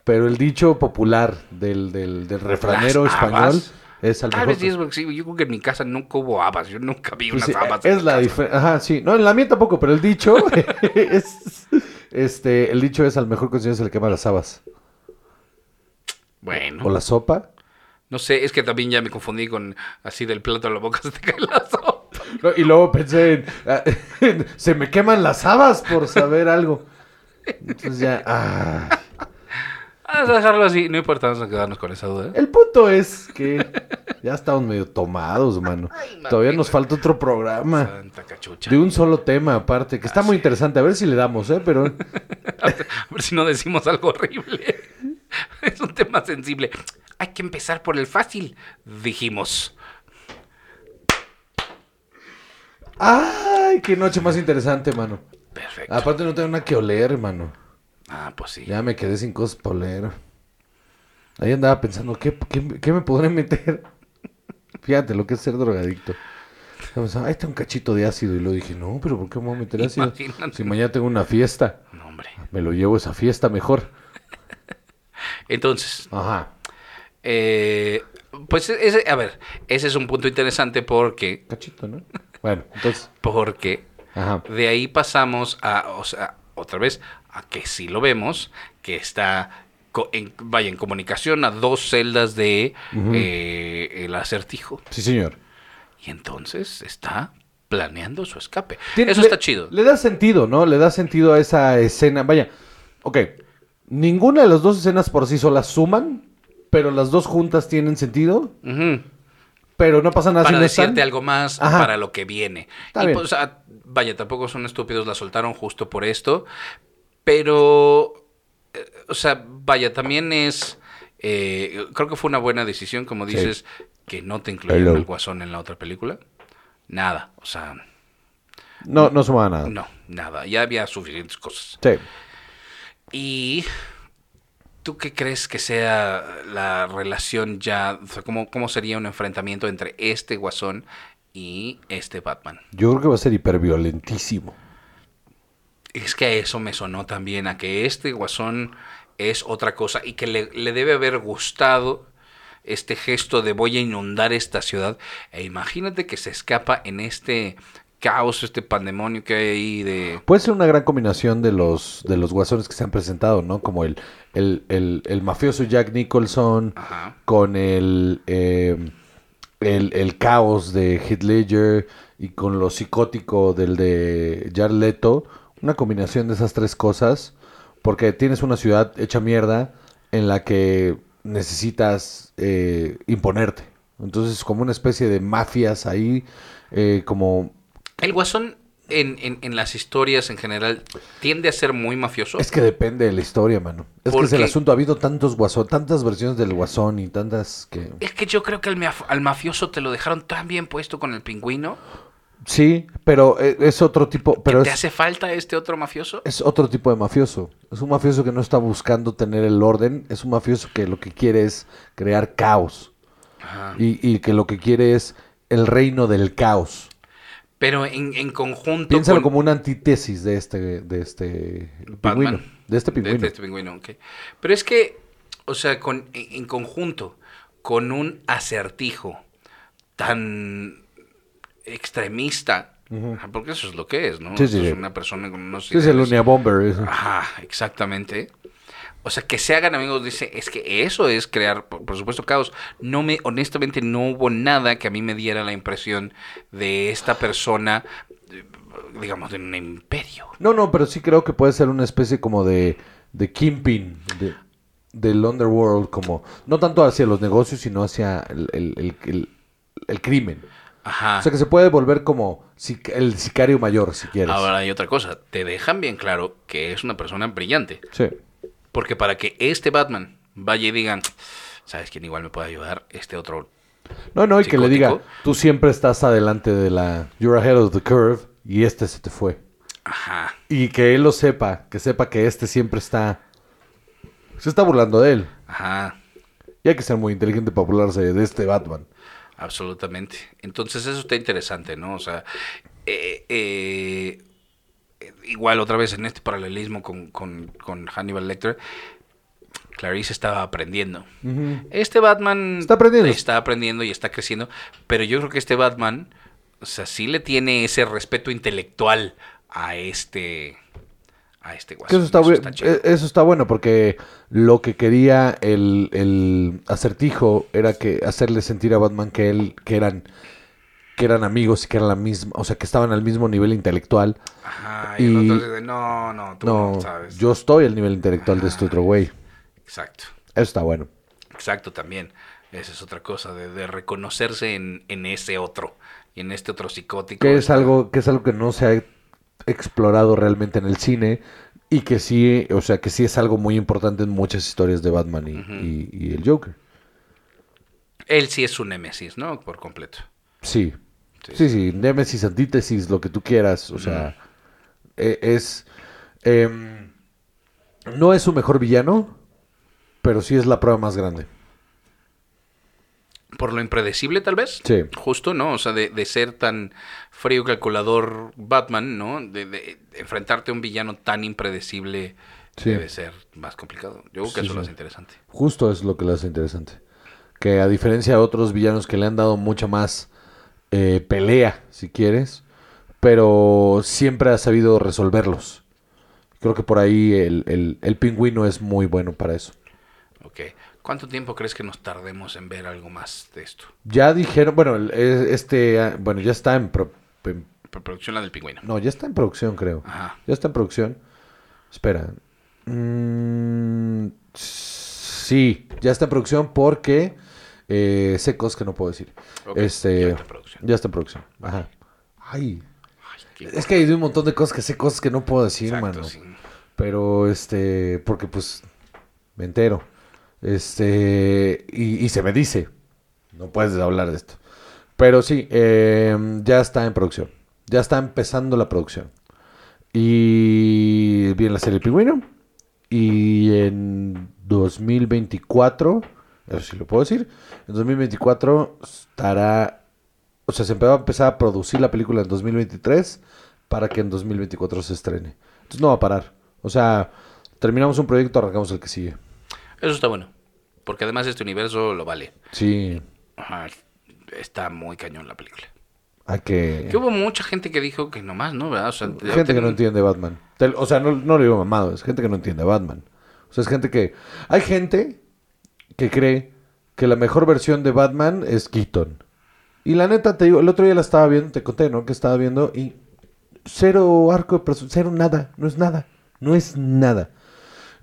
Pero el dicho popular del, del, del refranero ¿Las español habas? Es al Tal vez sí, es porque sí, yo creo que en mi casa nunca hubo habas. Yo nunca vi Pues unas sí, habas. en es la diferencia. Ajá, sí. No, en la mía tampoco, pero el dicho es. Este, el dicho es al mejor cocinero se le quema las habas. Bueno, O la sopa. no sé, es que también ya me confundí con así del plato a la boca se te cae la sopa. No, y luego pensé en, ah, se me queman las habas por saber algo. Entonces ya. ah. Vamos a dejarlo así, no importa, vamos a quedarnos con esa duda. El punto es que ya estamos medio tomados, mano. Todavía nos falta otro programa. Santa cachucha. De un solo tema aparte, que está muy interesante. A ver si le damos, ¿eh? Pero A ver si no decimos algo horrible. Es un tema sensible. Hay que empezar por el fácil, dijimos. ¡Ay! ¡Qué noche más interesante, mano! Perfecto. Aparte no tengo nada que oler, mano. Ah, pues sí. Ya me quedé sin cosas para oler. Ahí andaba pensando, ¿qué, qué, qué me podré meter? Fíjate lo que es ser drogadicto. Pensando, Ahí está un cachito de ácido. Y luego dije, no, pero ¿por qué me voy a meter ácido? Imagínate. Si mañana tengo una fiesta. No, hombre. Me lo llevo a esa fiesta mejor. Entonces, Ajá. eh, pues ese, a ver, ese es un punto interesante porque, Cachito, ¿no? Bueno, entonces. porque Ajá. de ahí pasamos a, o sea, otra vez, a que sí lo vemos, que está, en, vaya, en comunicación a dos celdas de eh, el acertijo. Sí, señor. Y entonces está planeando su escape. Tiene- Eso le- está chido. Le da sentido, ¿no? Le da sentido a esa escena. Vaya, ok. Ninguna de las dos escenas por sí solas suman, pero las dos juntas tienen sentido. Pero no pasa nada Para si no decirte están. algo más Ajá. para lo que viene. Está y bien. pues, ah, vaya, tampoco son estúpidos, la soltaron justo por esto. Pero, eh, o sea, vaya, también es. eh, creo que fue una buena decisión, como Sí. dices, que no te incluyeron al guasón en la otra película. Nada, o sea, No, no suma nada. no, nada. Ya había suficientes cosas. Sí. ¿Y tú qué crees que sea la relación ya? O sea, ¿cómo, ¿Cómo sería un enfrentamiento entre este guasón y este Batman? Yo creo que va a ser hiperviolentísimo. Es que a eso me sonó también, a que este guasón es otra cosa y que le, le debe haber gustado este gesto de voy a inundar esta ciudad. E imagínate que se escapa en este caos, este pandemonio que hay ahí de... Puede ser una gran combinación de los, de los guasones que se han presentado, ¿no? Como el, el, el, el mafioso Jack Nicholson Ajá. con el, eh, el, el caos de Heath Ledger y con lo psicótico del de Jared Leto. Una combinación de esas tres cosas. Porque tienes una ciudad hecha mierda en la que necesitas eh, imponerte. Entonces, como una especie de mafias ahí, eh, como... El guasón en, en, en las historias en general tiende a ser muy mafioso. Es que depende de la historia, mano. Es que es el asunto. Ha habido tantos guasón, tantas versiones del guasón y tantas que... Es que yo creo que al, al mafioso te lo dejaron tan bien puesto con el pingüino. Sí, pero eh, es otro tipo... Pero ¿Que ¿Te es, hace falta este otro mafioso? es otro tipo de mafioso. Es un mafioso que no está buscando tener el orden. Es un mafioso que lo que quiere es crear caos. Ajá. Y, y que lo que quiere es el reino del caos. Pero en, en conjunto. Piénsalo con- como una antítesis de este, de este Batman. pingüino. De este pingüino. de este pingüino. Pero es que, o sea, con, en, en conjunto, con un acertijo tan extremista, porque eso es lo que es, ¿no? Sí, sí, es una persona con unos Sí, es el ideales- Unia Bomber. ese. Ajá, exactamente. O sea, que se hagan amigos, dice, es que eso es crear, por, por supuesto, caos. No me, honestamente, no hubo nada que a mí me diera la impresión de esta persona, digamos, de un imperio. No, no, pero sí creo que puede ser una especie como de, de Kingpin, de, del Underworld, como, no tanto hacia los negocios, sino hacia el- el- el crimen. Ajá. O sea que se puede volver como el sicario mayor, si quieres. Ahora hay otra cosa, te dejan bien claro que es una persona brillante, Sí. porque para que este Batman vaya y digan, ¿sabes quién igual me puede ayudar? Este otro. No, no, y que le diga, tú siempre estás adelante de la, you're ahead of the curve, y este se te fue. Ajá. Y que él lo sepa, que sepa que este siempre está, se está burlando de él. Ajá. Y hay que ser muy inteligente para burlarse de este Batman. Absolutamente. Entonces eso está interesante, ¿no? O sea, eh, eh, igual otra vez en este paralelismo con, con, con Hannibal Lecter, Clarice estaba aprendiendo. Este Batman Está aprendiendo. está aprendiendo y está creciendo, pero yo creo que este Batman, o sea, sí le tiene ese respeto intelectual a este a este eso guasón. está, Eso está chido. eh, eso está bueno porque lo que quería el, el acertijo era que hacerle sentir a Batman que él que eran que eran amigos y que eran la misma, o sea, que estaban al mismo nivel intelectual. Ajá, y, el y- otro dice, no, no, tú no, No, sabes. yo estoy al nivel intelectual de este otro güey. Exacto. Eso está bueno. Exacto, también. Esa es otra cosa, de, de reconocerse en, en ese otro, y en este otro psicótico. Que es algo que es algo que no se ha explorado realmente en el cine y que sí, o sea, que sí es algo muy importante en muchas historias de Batman y, y- y el Joker. Él sí es un némesis, ¿no? Por completo. Sí. Sí. Sí, sí, Némesis, antítesis, lo que tú quieras. O sea, e- es. em, no es su mejor villano, pero sí es la prueba más grande. Por lo impredecible, tal vez. Sí. Justo, ¿no? O sea, de, de ser tan frío calculador Batman, ¿no? De, de enfrentarte a un villano tan impredecible Sí. debe ser más complicado. Yo creo que Sí, eso lo hace interesante. Justo es lo que lo hace interesante. Que a diferencia de otros villanos que le han dado mucha más eh, pelea, si quieres, pero siempre ha sabido resolverlos. Creo que por ahí el, el- el pingüino es muy bueno para eso. Ok. ¿Cuánto tiempo crees que nos tardemos en ver algo más de esto? Ya dijeron, bueno, este, ah, bueno, ya está en, pro- en- Por producción la del pingüino. no, ya está en producción, creo. Ajá. Ya está en producción. Espera. Mm, sí, ya está en producción porque eh, sé cosas que no puedo decir. Ok, este, ya está en producción. Ya está en producción. Ajá. Ay, Ay, es que hay un montón de cosas que sé cosas que no puedo decir, Exacto, mano. sí. Pero este, porque pues me entero. Este, y, se me dice, no puedes hablar de esto. Pero sí, eh, ya está en producción. Ya está empezando la producción. Y viene la serie Pingüino. Y en 2024, eso sí lo puedo decir, en 2024 estará, o sea, se va a empezar a producir la película en 2023 para que en 2024 se estrene. Entonces no va a parar. O sea, terminamos un proyecto, arrancamos el que sigue. Eso está bueno. Porque además este universo lo vale. Sí, Ajá. Está muy cañón la película. hay que... Que hubo mucha gente que dijo que nomás, ¿no? ¿Verdad? O sea, Gente que no entiende Batman. O sea, no, no lo digo mamado, es gente que no entiende Batman. O sea, es gente que... Hay gente que cree que la mejor versión de Batman es Keaton. Y la neta, te digo, el otro día la estaba viendo, te conté, ¿no? Que estaba viendo y cero arco de cero nada, no es nada, no es nada.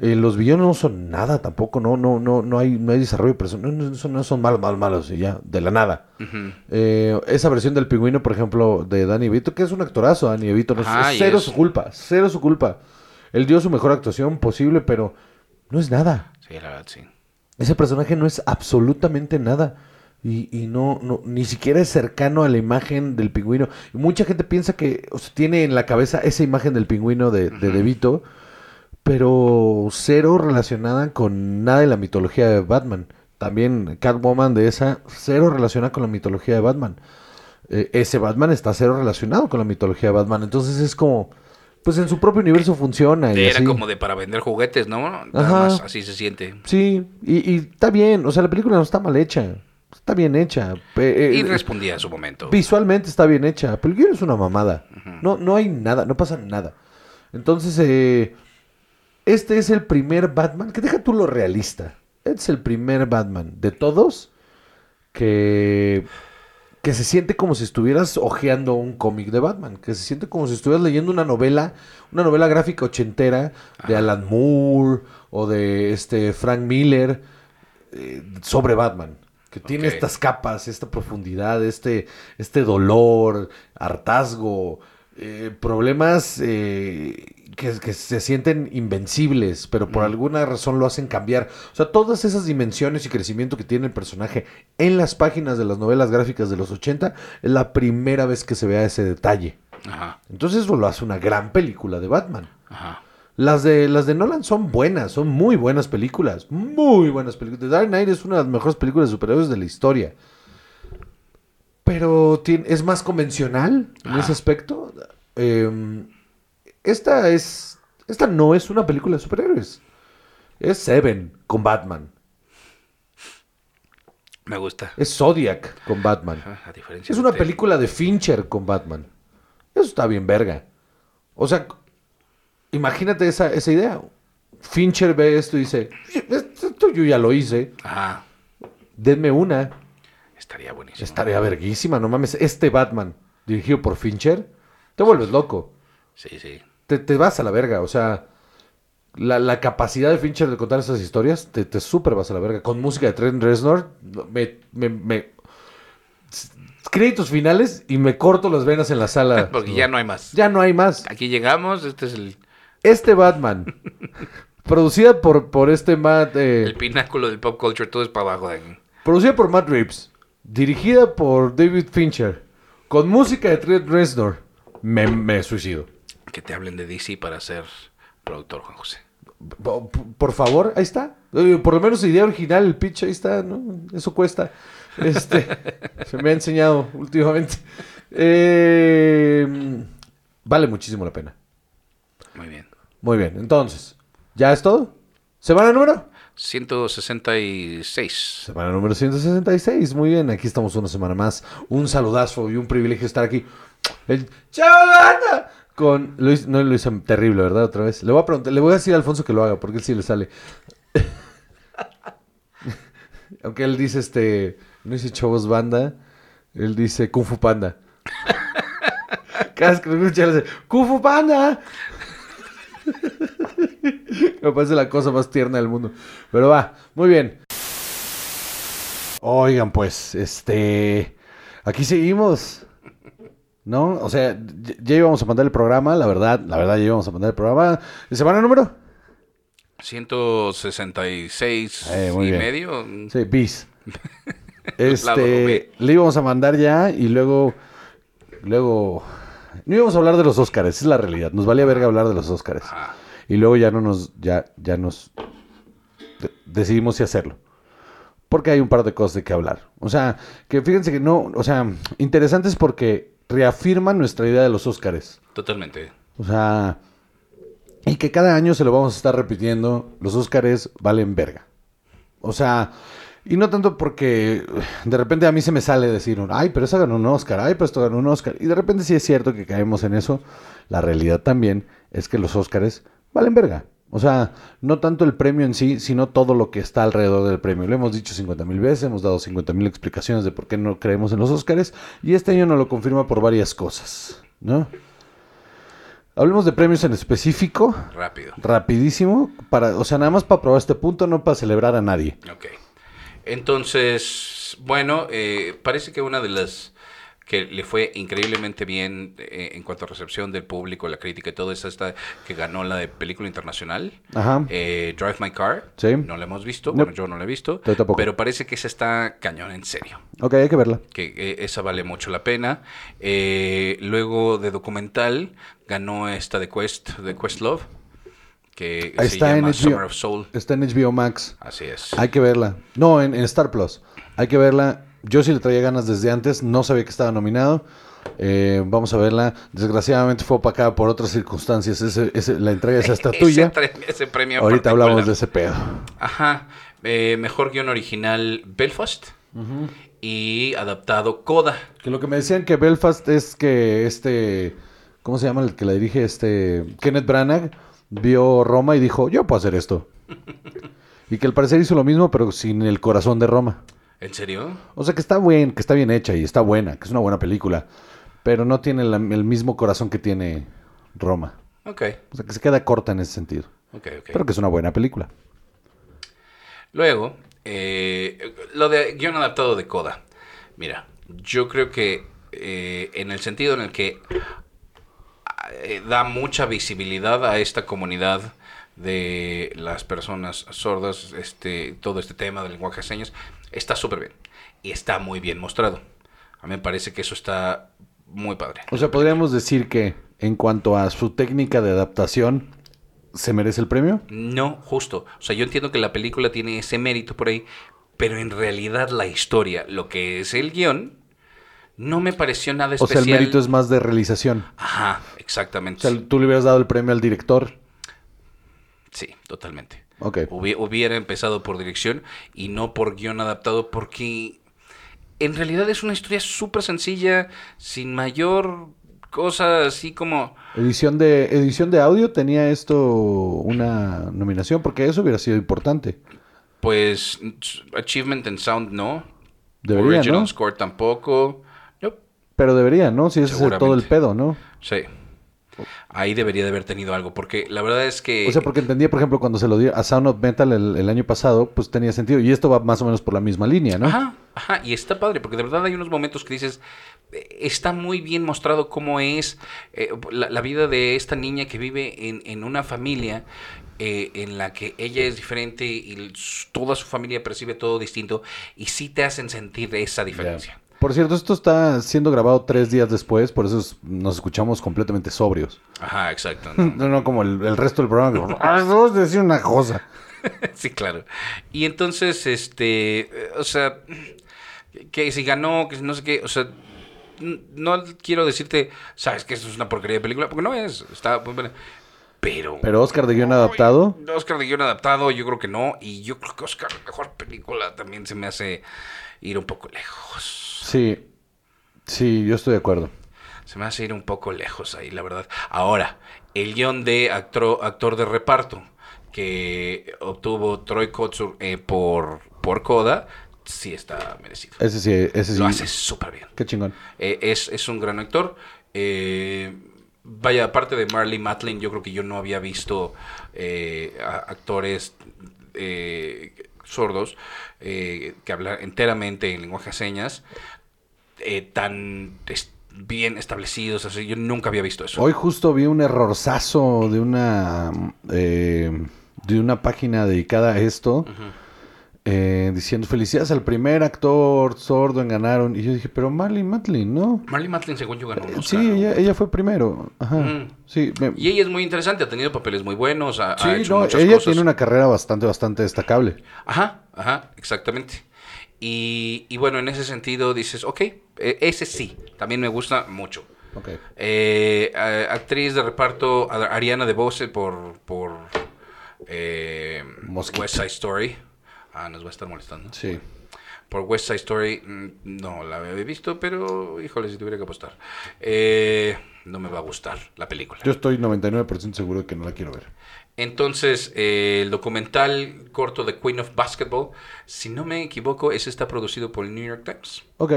Eh, los villanos no son nada tampoco, no, no, no, no hay, no hay desarrollo de personajes, no, no son, no son malos, malos, malos, y ya, de la nada. Eh, esa versión del pingüino, por ejemplo, de Danny Vito, que es un actorazo, Danny Vito, no es- cero es- su culpa, cero su culpa. Él dio su mejor actuación posible, pero no es nada. Sí, la verdad, sí. Ese personaje no es absolutamente nada. Y, y no, no, ni siquiera es cercano a la imagen del pingüino. Y mucha gente piensa que o sea, tiene en la cabeza esa imagen del pingüino de, de De Vito, pero cero relacionada con nada de la mitología de Batman. También Catwoman de esa, cero relacionada con la mitología de Batman. Eh, ese Batman está cero relacionado con la mitología de Batman. Entonces es como, pues en su propio universo funciona. y Era así. como de para vender juguetes, ¿no? Nada Ajá. más así se siente. Sí, y, y está bien, o sea, la película no está mal hecha, está bien hecha. eh, Y eh, respondía a su momento. visualmente está bien hecha, pero es una mamada. No, no hay nada, no pasa nada. Entonces, eh, este es el primer Batman, que deja tú lo realista. Este es el primer Batman de todos que, que se siente como si estuvieras hojeando un cómic de Batman, que se siente como si estuvieras leyendo una novela, una novela gráfica ochentera de Alan Moore o de este Frank Miller eh, sobre Batman. Que tiene estas capas, esta profundidad, este, este dolor, hartazgo, eh, problemas eh, que, que se sienten invencibles, pero por alguna razón lo hacen cambiar. O sea, todas esas dimensiones y crecimiento que tiene el personaje en las páginas de las novelas gráficas de los 80 es la primera vez que se vea ese detalle. Ajá, Entonces eso lo hace una gran película de Batman. ajá. Las de, las de Nolan son buenas, son muy buenas películas. Muy buenas películas. The Dark Knight es una de las mejores películas de superhéroes de la historia. Pero tiene- es más convencional en Ajá. ese aspecto. Eh, esta es. Esta no es una película de superhéroes. Es Seven con Batman. Me gusta. Es Zodiac con Batman. Ajá, A diferencia Es una película de Fincher con Batman. Eso está bien verga. O sea, imagínate esa, esa idea. Fincher ve esto y dice, esto yo ya lo hice, Ajá. denme una. Estaría buenísimo. Estaría verguísima, no mames. Este Batman, dirigido por Fincher, te vuelves loco. Sí, sí. Te, te vas a la verga. O sea, la, la capacidad de Fincher de contar esas historias, te, te súper vas a la verga. Con música de Trent Reznor, me, me, me- Créditos finales y me corto las venas en la sala. Porque ya no hay más. Ya no hay más. Aquí llegamos, este es el, Este Batman, producida por, por este Matt, eh, el pináculo del pop culture, todo es para abajo de producida por Matt Reeves, dirigida por David Fincher, con música de Trent Reznor, me, me suicido. Que te hablen de DC para ser productor, Juan José. Por, favor, ahí está. Por lo menos idea original, el pitch, ahí está, ¿no? Eso cuesta. Este, se me ha enseñado últimamente. Eh, vale muchísimo la pena. Muy bien. Muy bien, entonces, ¿ya es todo? ¿Semana número? 166. Semana número 166. Muy bien, aquí estamos una semana más. Un saludazo y un privilegio estar aquí. El ¡Chavana! Con. Lo hice- no lo hice terrible, ¿verdad? Otra vez. Le voy a preguntar, le voy a decir a Alfonso que lo haga, porque él sí le sale. Aunque él dice este. No dice Chavos Banda, él dice Kung Fu Panda. Cada vez que lo escucha, él dice ¡Kung Fu Panda! Me parece la cosa más tierna del mundo. Pero va, muy bien. Oigan, pues, este. Aquí seguimos. ¿No? O sea, ya- íbamos a mandar el programa, la verdad, la verdad, ya íbamos a mandar el programa. ¿De semana número? 166 Eh, muy y bien. medio. Sí, bis. Este, le íbamos a mandar ya y luego, luego, no íbamos a hablar de los Óscares, es la realidad. Nos valía verga hablar de los Óscares. Ajá. Y luego ya no nos, ya, ya nos de- decidimos si hacerlo. Porque hay un par de cosas de que hablar. O sea, que fíjense que no, o sea, interesantes porque reafirman nuestra idea de los Óscares. Totalmente. O sea, y que cada año se lo vamos a estar repitiendo, los Óscares valen verga. O sea, y no tanto porque de repente a mí se me sale decir, ay, pero eso ganó un Óscar, ay, pero esto ganó un Óscar. Y de repente sí es cierto que caemos en eso. La realidad también es que los Óscares valen verga. O sea, no tanto el premio en sí, sino todo lo que está alrededor del premio. Lo hemos dicho 50 mil veces, hemos dado 50 mil explicaciones de por qué no creemos en los Óscares. Y este año nos lo confirma por varias cosas, ¿no? Hablemos de premios en específico, Rápido. rapidísimo, para, o sea, nada más para probar este punto, no para celebrar a nadie. Ok. Entonces, bueno, eh, parece que una de las que le fue increíblemente bien eh, en cuanto a recepción del público, la crítica y todo es esta que ganó la de película internacional. Ajá. Eh, Drive My Car. Sí. No la hemos visto. Nope. Bueno, yo no la he visto. Pero parece que esa está cañón en serio. Ok, hay que verla. Que eh, esa vale mucho la pena. Eh, luego de documental ganó esta de Quest, de Questlove. Que Ahí se está en llama HBO. Summer of Soul. Está en HBO Max. Así es. Hay que verla. No, en, en Star Plus. Hay que verla. Yo sí le traía ganas desde antes. No sabía que estaba nominado. Eh, vamos a verla. Desgraciadamente fue opacada por otras circunstancias. Ese- ese- la entrega es hasta Ese tuya. tre- Ese, premio Ahorita particular. hablamos de ese pedo. Ajá. Eh, mejor guion original Belfast. Y adaptado Coda. Que lo que me decían que Belfast es que este. ¿Cómo se llama el que la dirige? Este. Kenneth Branagh vio Roma y dijo: Yo puedo hacer esto. y que al parecer hizo lo mismo, pero sin el corazón de Roma. ¿En serio? O sea que está bien, que está bien hecha y está buena, que es una buena película. Pero no tiene la- el mismo corazón que tiene Roma. Ok. O sea que se queda corta en ese sentido. Ok, ok. Pero que es una buena película. Luego, eh, lo de guion adaptado de Coda. Mira, yo creo que eh, en el sentido en el que eh, da mucha visibilidad a esta comunidad de las personas sordas, este, todo este tema del lenguaje de señas, está súper bien. Y está muy bien mostrado. A mí me parece que eso está muy padre. O sea, podríamos decir que en cuanto a su técnica de adaptación, ¿se merece el premio? No, justo. O sea, yo entiendo que la película tiene ese mérito por ahí, pero en realidad la historia, lo que es el guion, no me pareció nada O sea, especial. el mérito es más de realización. Ajá, O exactamente. sea, tú le hubieras dado el premio al director. Sí, totalmente. Ok. Hubi- Hubiera empezado por dirección y no por guion adaptado porque en realidad es una historia súper sencilla, sin mayor cosa así como... Edición de, edición de audio tenía esto una nominación, porque eso hubiera sido importante. Pues Achievement and Sound no. Debería, Original ¿no? Score tampoco. Nope. Pero debería, ¿no? Si ese es todo el pedo, ¿no? Sí. Ahí debería de haber tenido algo, porque la verdad es que... O sea, porque entendía, por ejemplo, cuando se lo dio a Sound of Metal el, el año pasado, pues tenía sentido. Y esto va más o menos por la misma línea, ¿no? Ajá, ajá, y está padre, porque de verdad hay unos momentos que dices, eh, está muy bien mostrado cómo es eh, la, la vida de esta niña que vive en, en una familia eh, en la que ella es diferente y toda su familia percibe todo distinto, y sí te hacen sentir esa diferencia. Por cierto, esto está siendo grabado tres días después, por eso es- nos escuchamos completamente sobrios. Ajá, exacto. ¿no? No, no como el, el resto del programa. "Ah, vamos a decir una cosa. Sí, claro. Y entonces, este, eh, o sea, que si ganó, que no sé qué, o sea, no quiero decirte, sabes que esto es una porquería de película, porque no es, está muy buena. Pero, Pero Oscar de guion adaptado. Oscar de guion adaptado, yo creo que no, y yo creo que Oscar mejor película también se me hace ir un poco lejos. Sí. Sí, yo estoy de acuerdo. Se me hace ir un poco lejos ahí, la verdad. Ahora, el guion de actor, actor de reparto que obtuvo Troy Kotsur eh, por, por Coda, sí está merecido. Ese sí, ese sí. Lo hace súper bien. Qué chingón. Eh, es, es un gran actor. Eh, vaya, aparte de Marley Matlin, yo creo que yo no había visto eh, actores eh, sordos que hablan enteramente en lenguaje de señas eh, tan bien establecidos. Así, yo nunca había visto eso. Hoy justo vi un errorzazo de una eh, de una página dedicada a esto. eh, diciendo felicidades al primer actor sordo en ganaron. Y yo dije, pero Marley Matlin, ¿no? Marley Matlin, según yo, ganó un Sí, Oscar, ¿no? ella, ella fue primero. Ajá. Mm. Sí, me- Y ella es muy interesante, ha tenido papeles muy buenos, ha, ha sí, hecho no, muchas ella cosas. tiene una carrera bastante, bastante destacable. Ajá, ajá, exactamente. Y, y bueno, en ese sentido dices, ok, e- ese sí, también me gusta mucho. Eh, actriz de reparto, Ariana DeBose por, por eh. West Side Story. Ah, nos va a estar molestando. Sí. Por West Side Story, mm, no la había visto, pero híjole, si tuviera que apostar. Eh, no me va a gustar la película. Yo estoy 99% seguro de que no la quiero ver. Entonces, eh, el documental corto de Queen of Basketball, si no me equivoco, ese está producido por el New York Times. Ok.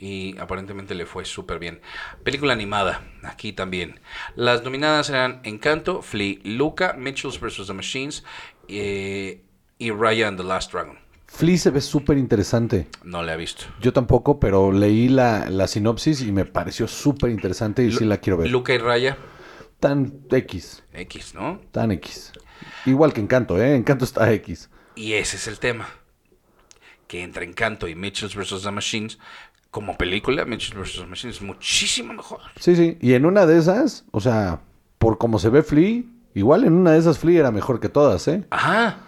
y aparentemente le fue súper bien. Película animada, aquí también. Las nominadas eran Encanto, Flea, Luca, Mitchells vs. The Machines eh, y Raya and the Last Dragon. Flea se ve súper interesante. No la he visto. Yo tampoco, pero leí la, la sinopsis y me pareció súper interesante y sí la quiero ver. Luca y Raya, Tan X, X, ¿no? tan X. Igual que Encanto, ¿eh? Encanto está X. Y ese es el tema. Que entre Encanto y Mitchells vs. The Machines, como película, Mitchells vs. The Machines es muchísimo mejor. Sí, sí. Y en una de esas, o sea, por como se ve Flea, igual en una de esas Flea era mejor que todas, ¿eh? Ajá.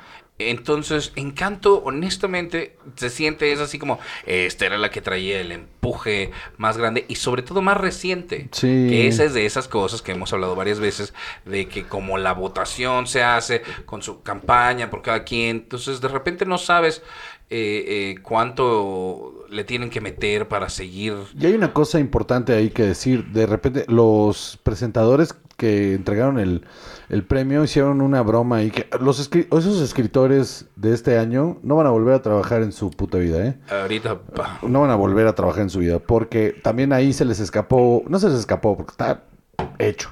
Entonces, Encanto, honestamente, se siente, es así como, esta era la que traía el empuje más grande y sobre todo más reciente. Sí. Que esa es de esas cosas que hemos hablado varias veces, de que como la votación se hace con su campaña por cada quien, entonces de repente no sabes eh, eh, cuánto le tienen que meter para seguir. Y hay una cosa importante ahí que decir. De repente, los presentadores que entregaron el, el premio hicieron una broma y que los escri- esos escritores de este año no van a volver a trabajar en su puta vida, ¿eh? Ahorita, pa, No van a volver a trabajar en su vida porque también ahí se les escapó, no se les escapó porque está hecho.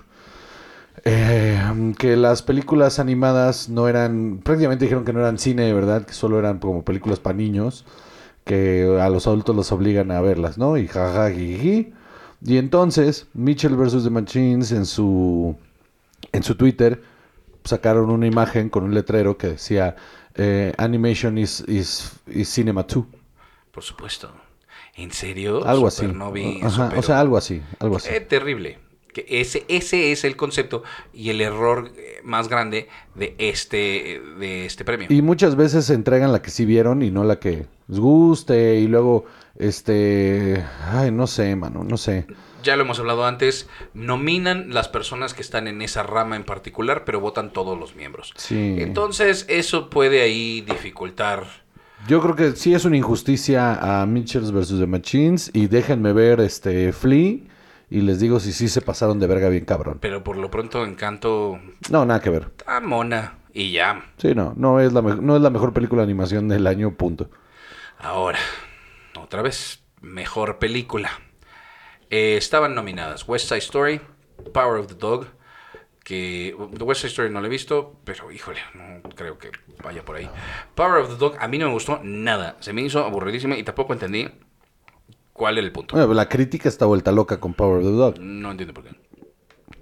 Eh, que las películas animadas no eran, prácticamente dijeron que no eran cine, ¿verdad? Que solo eran como películas para niños, que a los adultos los obligan a verlas, ¿no? Y jajaja, jiji. Y entonces, Mitchell vs. The Machines en su, en su Twitter sacaron una imagen con un letrero que decía eh, Animation is, is, is Cinema 2. por supuesto. ¿En serio? Algo así. Supernovi, Ajá, o sea, algo así, algo así. Eh, terrible. Que ese, ese es el concepto y el error eh, más grande de este, de este premio. Y muchas veces se entregan la que sí vieron y no la que les guste. Y luego, este. Ay, no sé, mano, no sé. Ya lo hemos hablado antes, nominan las personas que están en esa rama en particular, pero votan todos los miembros. Sí. Entonces, eso puede ahí dificultar. Yo creo que sí es una injusticia a Mitchells vs. The Machines. Y déjenme ver este Flea. Y les digo si sí se pasaron de verga bien cabrón. Pero por lo pronto, Encanto No, nada que ver. está mona y ya. Sí, no, no es la, no es la mejor película de animación del año, punto. Ahora, otra vez, mejor película. Eh, estaban nominadas West Side Story, Power of the Dog, que The West Side Story no la he visto, pero híjole, no creo que vaya por ahí. Power of the Dog a mí no me gustó nada, se me hizo aburridísima y tampoco entendí cuál era el punto. Bueno, la crítica está vuelta loca con Power of the Dog. No entiendo por qué.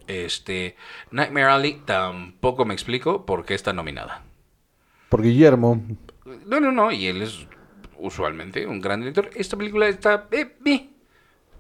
Este, Nightmare Alley tampoco me explico por qué está nominada. Por Guillermo. No, no, no, y él es usualmente un gran director. Esta película está... eh, eh,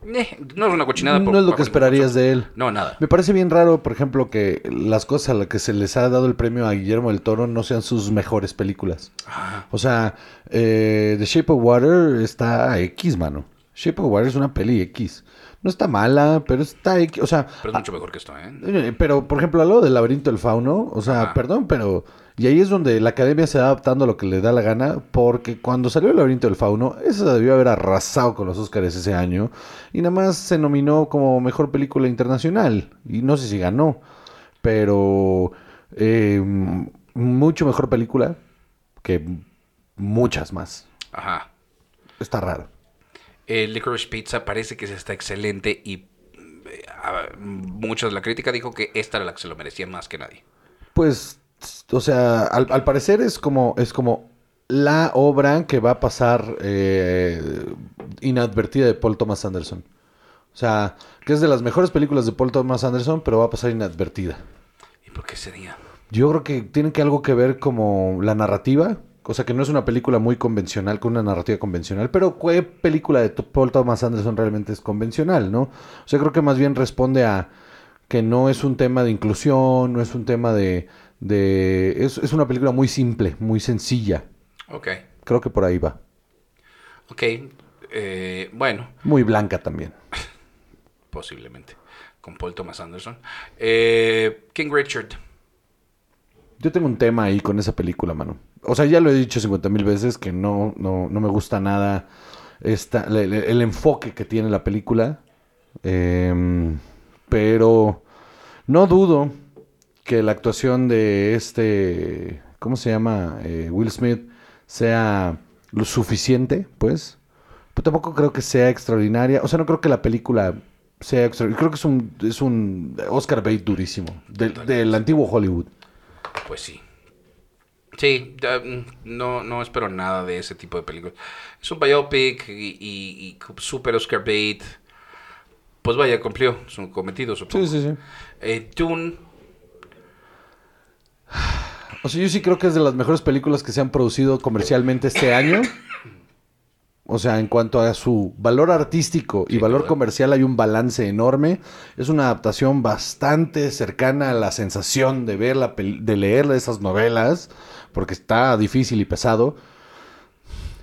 eh, no es una cochinada. por- No es lo que esperarías de él. No, nada. Me parece bien raro, por ejemplo, que las cosas a las que se les ha dado el premio a Guillermo del Toro no sean sus mejores películas. Ajá. O sea, eh, The Shape of Water está X, mano. Shape of Water es una peli X. No está mala, pero está X. O sea, Pero es mucho mejor que esto, ¿eh? eh, pero por ejemplo, a lo del laberinto del fauno, o sea, Ajá. perdón, pero... Y ahí es donde la academia se va adaptando a lo que le da la gana, porque cuando salió el laberinto del fauno, eso debió haber arrasado con los Oscars ese año, y nada más se nominó como mejor película internacional, y no sé si ganó, pero eh, mucho mejor película que muchas más. Ajá. Está raro. El Licorice Pizza parece que está excelente y eh, de la crítica dijo que esta era la que se lo merecía más que nadie. Pues, o sea, al, al parecer es como, es como la obra que va a pasar eh, inadvertida de Paul Thomas Anderson. O sea, que es de las mejores películas de Paul Thomas Anderson, pero va a pasar inadvertida. ¿Y por qué sería? Yo creo que tiene que algo que ver como la narrativa. O sea, que no es una película muy convencional, con una narrativa convencional. Pero ¿qué película de Paul Thomas Anderson realmente es convencional, no? O sea, creo que más bien responde a que no es un tema de inclusión, no es un tema de... de es, es una película muy simple, muy sencilla. Ok. Creo que por ahí va. Ok. eh, bueno, Muy blanca también. posiblemente. Con Paul Thomas Anderson. Eh, King Richard. Yo tengo un tema ahí con esa película, mano. O sea, ya lo he dicho 50 mil veces que no, no, no me gusta nada esta, el, enfoque que tiene la película. Em, pero no dudo que la actuación de este, ¿cómo se llama? Eh, Will Smith sea lo suficiente, pues, Pero tampoco creo que sea extraordinaria. O sea, no creo que la película sea extraordinaria. Creo que es un, es un Oscar bait durísimo. Del, del antiguo Hollywood. Pues sí. Sí, mm, no, no espero nada de ese tipo de películas. Es un biopic y, y, y super Oscar bait. Pues vaya, cumplió su cometido, supongo. Sí, sí, sí. Eh, Dune, O sea, yo sí creo que es de las mejores películas que se han producido comercialmente este año. O sea, en cuanto a su valor artístico y valor comercial hay un balance enorme. Es una adaptación bastante cercana a la sensación de ver la pel- de leer esas novelas, porque está difícil y pesado.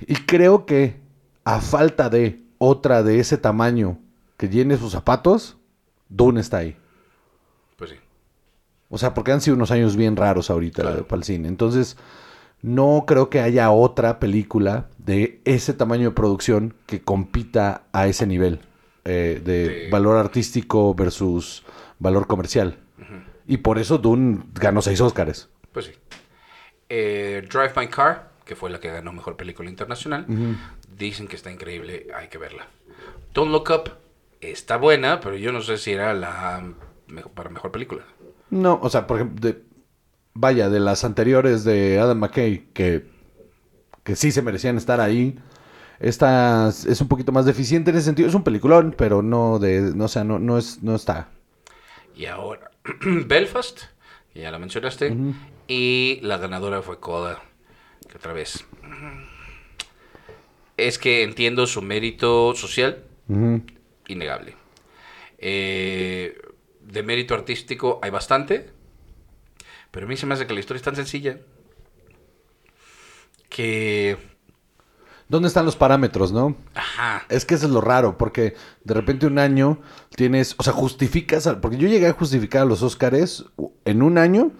Y creo que a falta de otra de ese tamaño que llene sus zapatos, Dune está ahí. pues sí. O sea, porque han sido unos años bien raros ahorita Claro. para el cine. Entonces, no creo que haya otra película de ese tamaño de producción que compita a ese nivel eh, de valor artístico versus valor comercial. Y por eso Dune ganó seis Óscares. Pues sí. Eh, Drive My Car, que fue la que ganó Mejor Película Internacional. Dicen que está increíble, hay que verla. Don't Look Up está buena, pero yo no sé si era la mejor, para Mejor Película. No, o sea, por ejemplo, de- vaya, de las anteriores de Adam McKay, que, que sí se merecían estar ahí. Esta es un poquito más deficiente en ese sentido. Es un peliculón, pero no de, no, o sea, no, no es, no está. Y ahora, Belfast, que ya la mencionaste. Y la ganadora fue Coda, que otra vez. Es que entiendo su mérito social, innegable. Eh, de mérito artístico hay bastante, pero a mí se me hace que la historia es tan sencilla que... ¿Dónde están los parámetros, no? Ajá. Es que eso es lo raro, porque de repente un año tienes, o sea, justificas, al- porque yo llegué a justificar a los Óscares en un año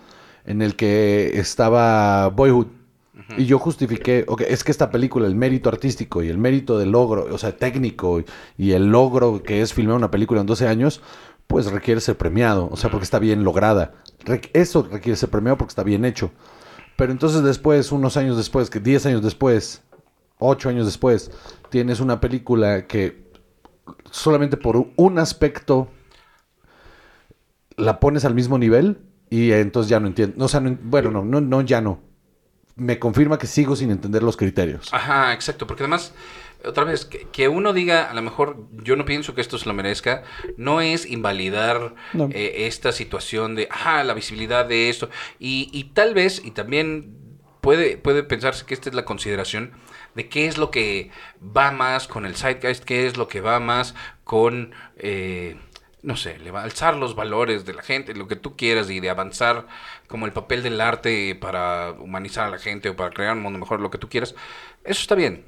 en el que estaba Boyhood. Y yo justifiqué, ok, es que esta película, el mérito artístico y el mérito del logro, o sea, técnico y el logro que es filmar una película en 12 años, pues requiere ser premiado, o sea, porque está bien lograda. Re- eso requiere ser premiado porque está bien hecho. Pero entonces después, unos años después, que 10 años después, 8 años después, tienes una película que solamente por un aspecto la pones al mismo nivel y entonces ya no entiendo. Bueno, no, no, no, ya no. Me confirma que sigo sin entender los criterios. Ajá, exacto, porque además, otra vez, que, que uno diga, a lo mejor yo no pienso que esto se lo merezca, no es invalidar No. eh, esta situación de, ajá, la visibilidad de esto, y, y tal vez, y también puede, puede pensarse que esta es la consideración de qué es lo que va más con el zeitgeist, qué es lo que va más con... eh, no sé, le va a alzar los valores de la gente, lo que tú quieras y de avanzar como el papel del arte para humanizar a la gente o para crear un mundo mejor, lo que tú quieras, eso está bien.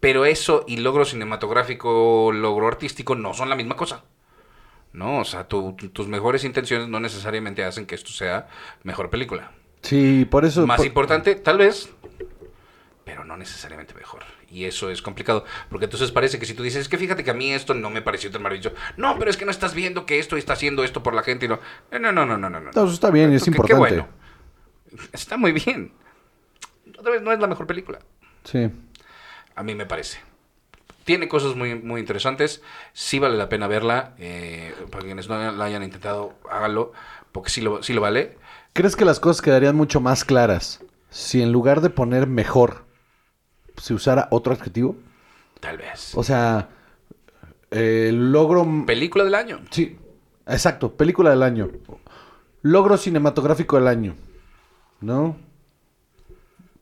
Pero eso y logro cinematográfico, logro artístico no son la misma cosa. No, o sea, tu- tu- tus mejores intenciones no necesariamente hacen que esto sea mejor película. Sí, por eso. Más por- importante, tal vez, pero no necesariamente mejor. Y eso es complicado, porque entonces parece que si tú dices, es que fíjate que a mí esto no me pareció tan maravilloso. No, pero es que no estás viendo que esto está haciendo esto por la gente y no. No, no, no, no, no. no. No, eso está bien, es Qué- qué importante. bueno. Está muy bien. Otra vez no es la mejor película. Sí. A mí me parece. Tiene cosas muy, muy interesantes. Sí vale la pena verla. eh, para quienes no la hayan intentado, háganlo. Porque sí lo, sí lo vale. ¿Crees que las cosas quedarían mucho más claras si en lugar de poner mejor se usara otro adjetivo? Tal vez. O sea, eh, logro. Película del año. Sí, exacto, película del año. Logro cinematográfico del año. ¿No?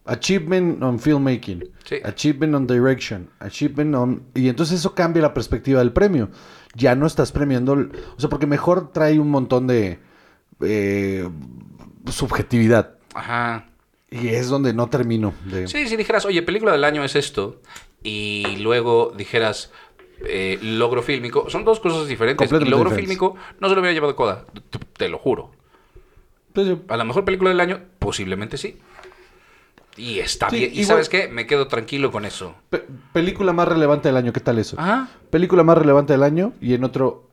Achievement on filmmaking. Sí. Achievement on direction. Achievement on. Y entonces eso cambia la perspectiva del premio. Ya no estás premiando. O sea, porque mejor trae un montón de. eh, subjetividad. Ajá. Y es donde no termino de. Sí, si dijeras, oye, película del año es esto, y luego dijeras eh, logro fílmico, son dos cosas diferentes. Y Completamente logro diferentes. fílmico no se lo hubiera llevado Coda, te, te lo juro. Pues. A la mejor película del año, posiblemente sí. Y está Sí, bien. Y sabes qué, me quedo tranquilo con eso. Pe- película más relevante del año, ¿qué tal eso? Película más relevante del año y en otro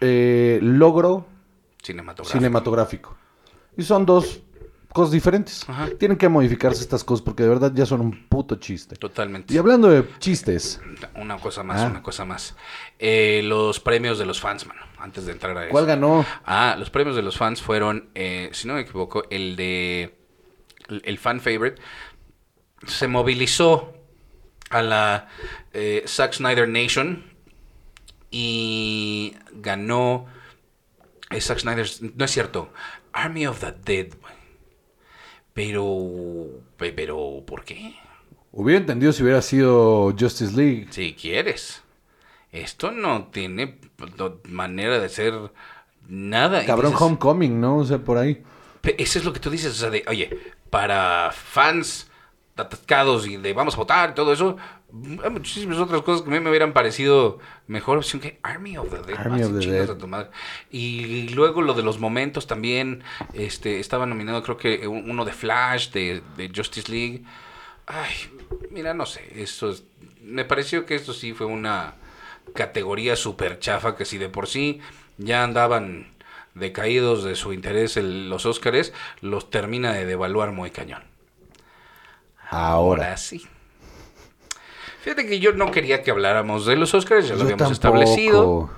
eh, logro Cinematográfico. cinematográfico. Y son dos cosas diferentes. Ajá. Tienen que modificarse estas cosas porque de verdad ya son un puto chiste. Totalmente. Y hablando de chistes, Una cosa más, Ah. una cosa más. Eh, los premios de los fans, mano. Antes de entrar a eso. ¿cuál ganó? Ah, los premios de los fans fueron, eh, si no me equivoco, el de el, el fan favorite se movilizó a la eh, Zack Snyder Nation y ganó Zack Snyder, no es cierto, Army of the Dead. Pero, pe- pero, ¿por qué? Hubiera entendido si hubiera sido Justice League. Si quieres. Esto no tiene manera de ser nada. Cabrón Homecoming, ¿no? O sea, por ahí. Eso es lo que tú dices, o sea, de, oye, para fans atascados y de vamos a votar y todo eso, hay muchísimas otras cosas que a mí me hubieran parecido mejor opción que Army of the Dead. Army Ah, of the Dead. a tu madre. Y luego lo de los momentos también, este, estaba nominado creo que un- uno de Flash, de, de Justice League. Ay, mira, no sé, esto es- me pareció que esto sí fue una categoría súper chafa que si de por sí ya andaban decaídos de su interés el- los Óscares, los termina de devaluar muy cañón. Ahora. Ahora sí. Fíjate que yo no quería que habláramos de los Óscares, ya lo Yo habíamos tampoco. establecido.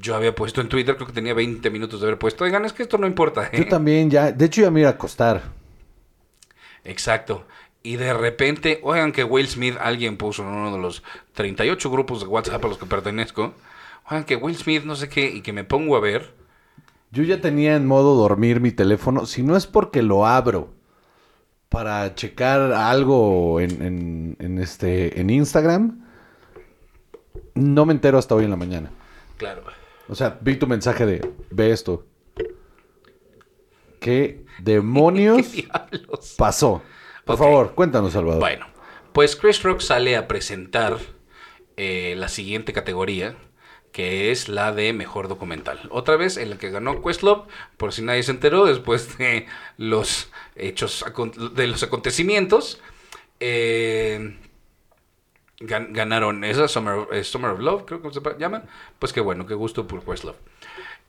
Yo había puesto en Twitter, creo que tenía 20 minutos de haber puesto, oigan, es que esto no importa. ¿eh?". Yo también ya. De hecho, ya me iba a acostar. Exacto. Y de repente, oigan que Will Smith, alguien puso en uno de los 38 grupos de WhatsApp a los que pertenezco, oigan que Will Smith no sé qué, y que me pongo a ver, Yo ya tenía en modo dormir mi teléfono. Si no es porque lo abro para checar algo en, en- en este, en Instagram, no me entero hasta hoy en la mañana. claro. O sea, vi tu mensaje de, ve esto. ¿Qué demonios pasó? Por favor, cuéntanos, Salvador. Bueno, pues Chris Rock sale a presentar eh, la siguiente categoría, que es la de mejor documental. Otra vez en la que ganó Questlove, por si nadie se enteró, después de los hechos, de los acontecimientos. eh, gan- ganaron esa, Summer, eh, Summer of Love, creo que se llama. Pues qué bueno, qué gusto por Questlove.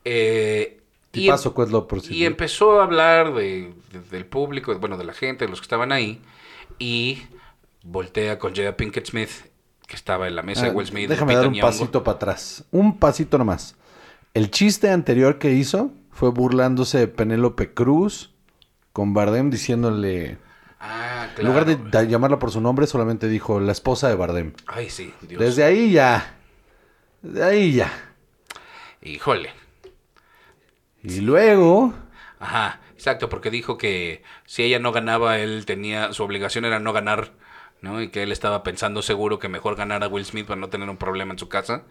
Eh, Y y- paso, Questlove, por si- y empezó a hablar de, de- del público, bueno, de la gente, de los que estaban ahí, y voltea con Jada Pinkett Smith, que estaba en la mesa de Ah, Will Smith. déjame Lupita dar un Nyong'o. pasito para atrás. Un pasito nomás. El chiste anterior que hizo fue burlándose de Penélope Cruz con Bardem diciéndole... Ah, En claro. lugar de llamarla por su nombre, solamente dijo la esposa de Bardem. Ay, sí, Dios. Desde ahí ya. De ahí ya. Híjole. Y luego... Ajá, exacto, porque dijo que si ella no ganaba, él tenía, su obligación era no ganar, ¿no? Y que él estaba pensando seguro que mejor ganara Will Smith para no tener un problema en su casa.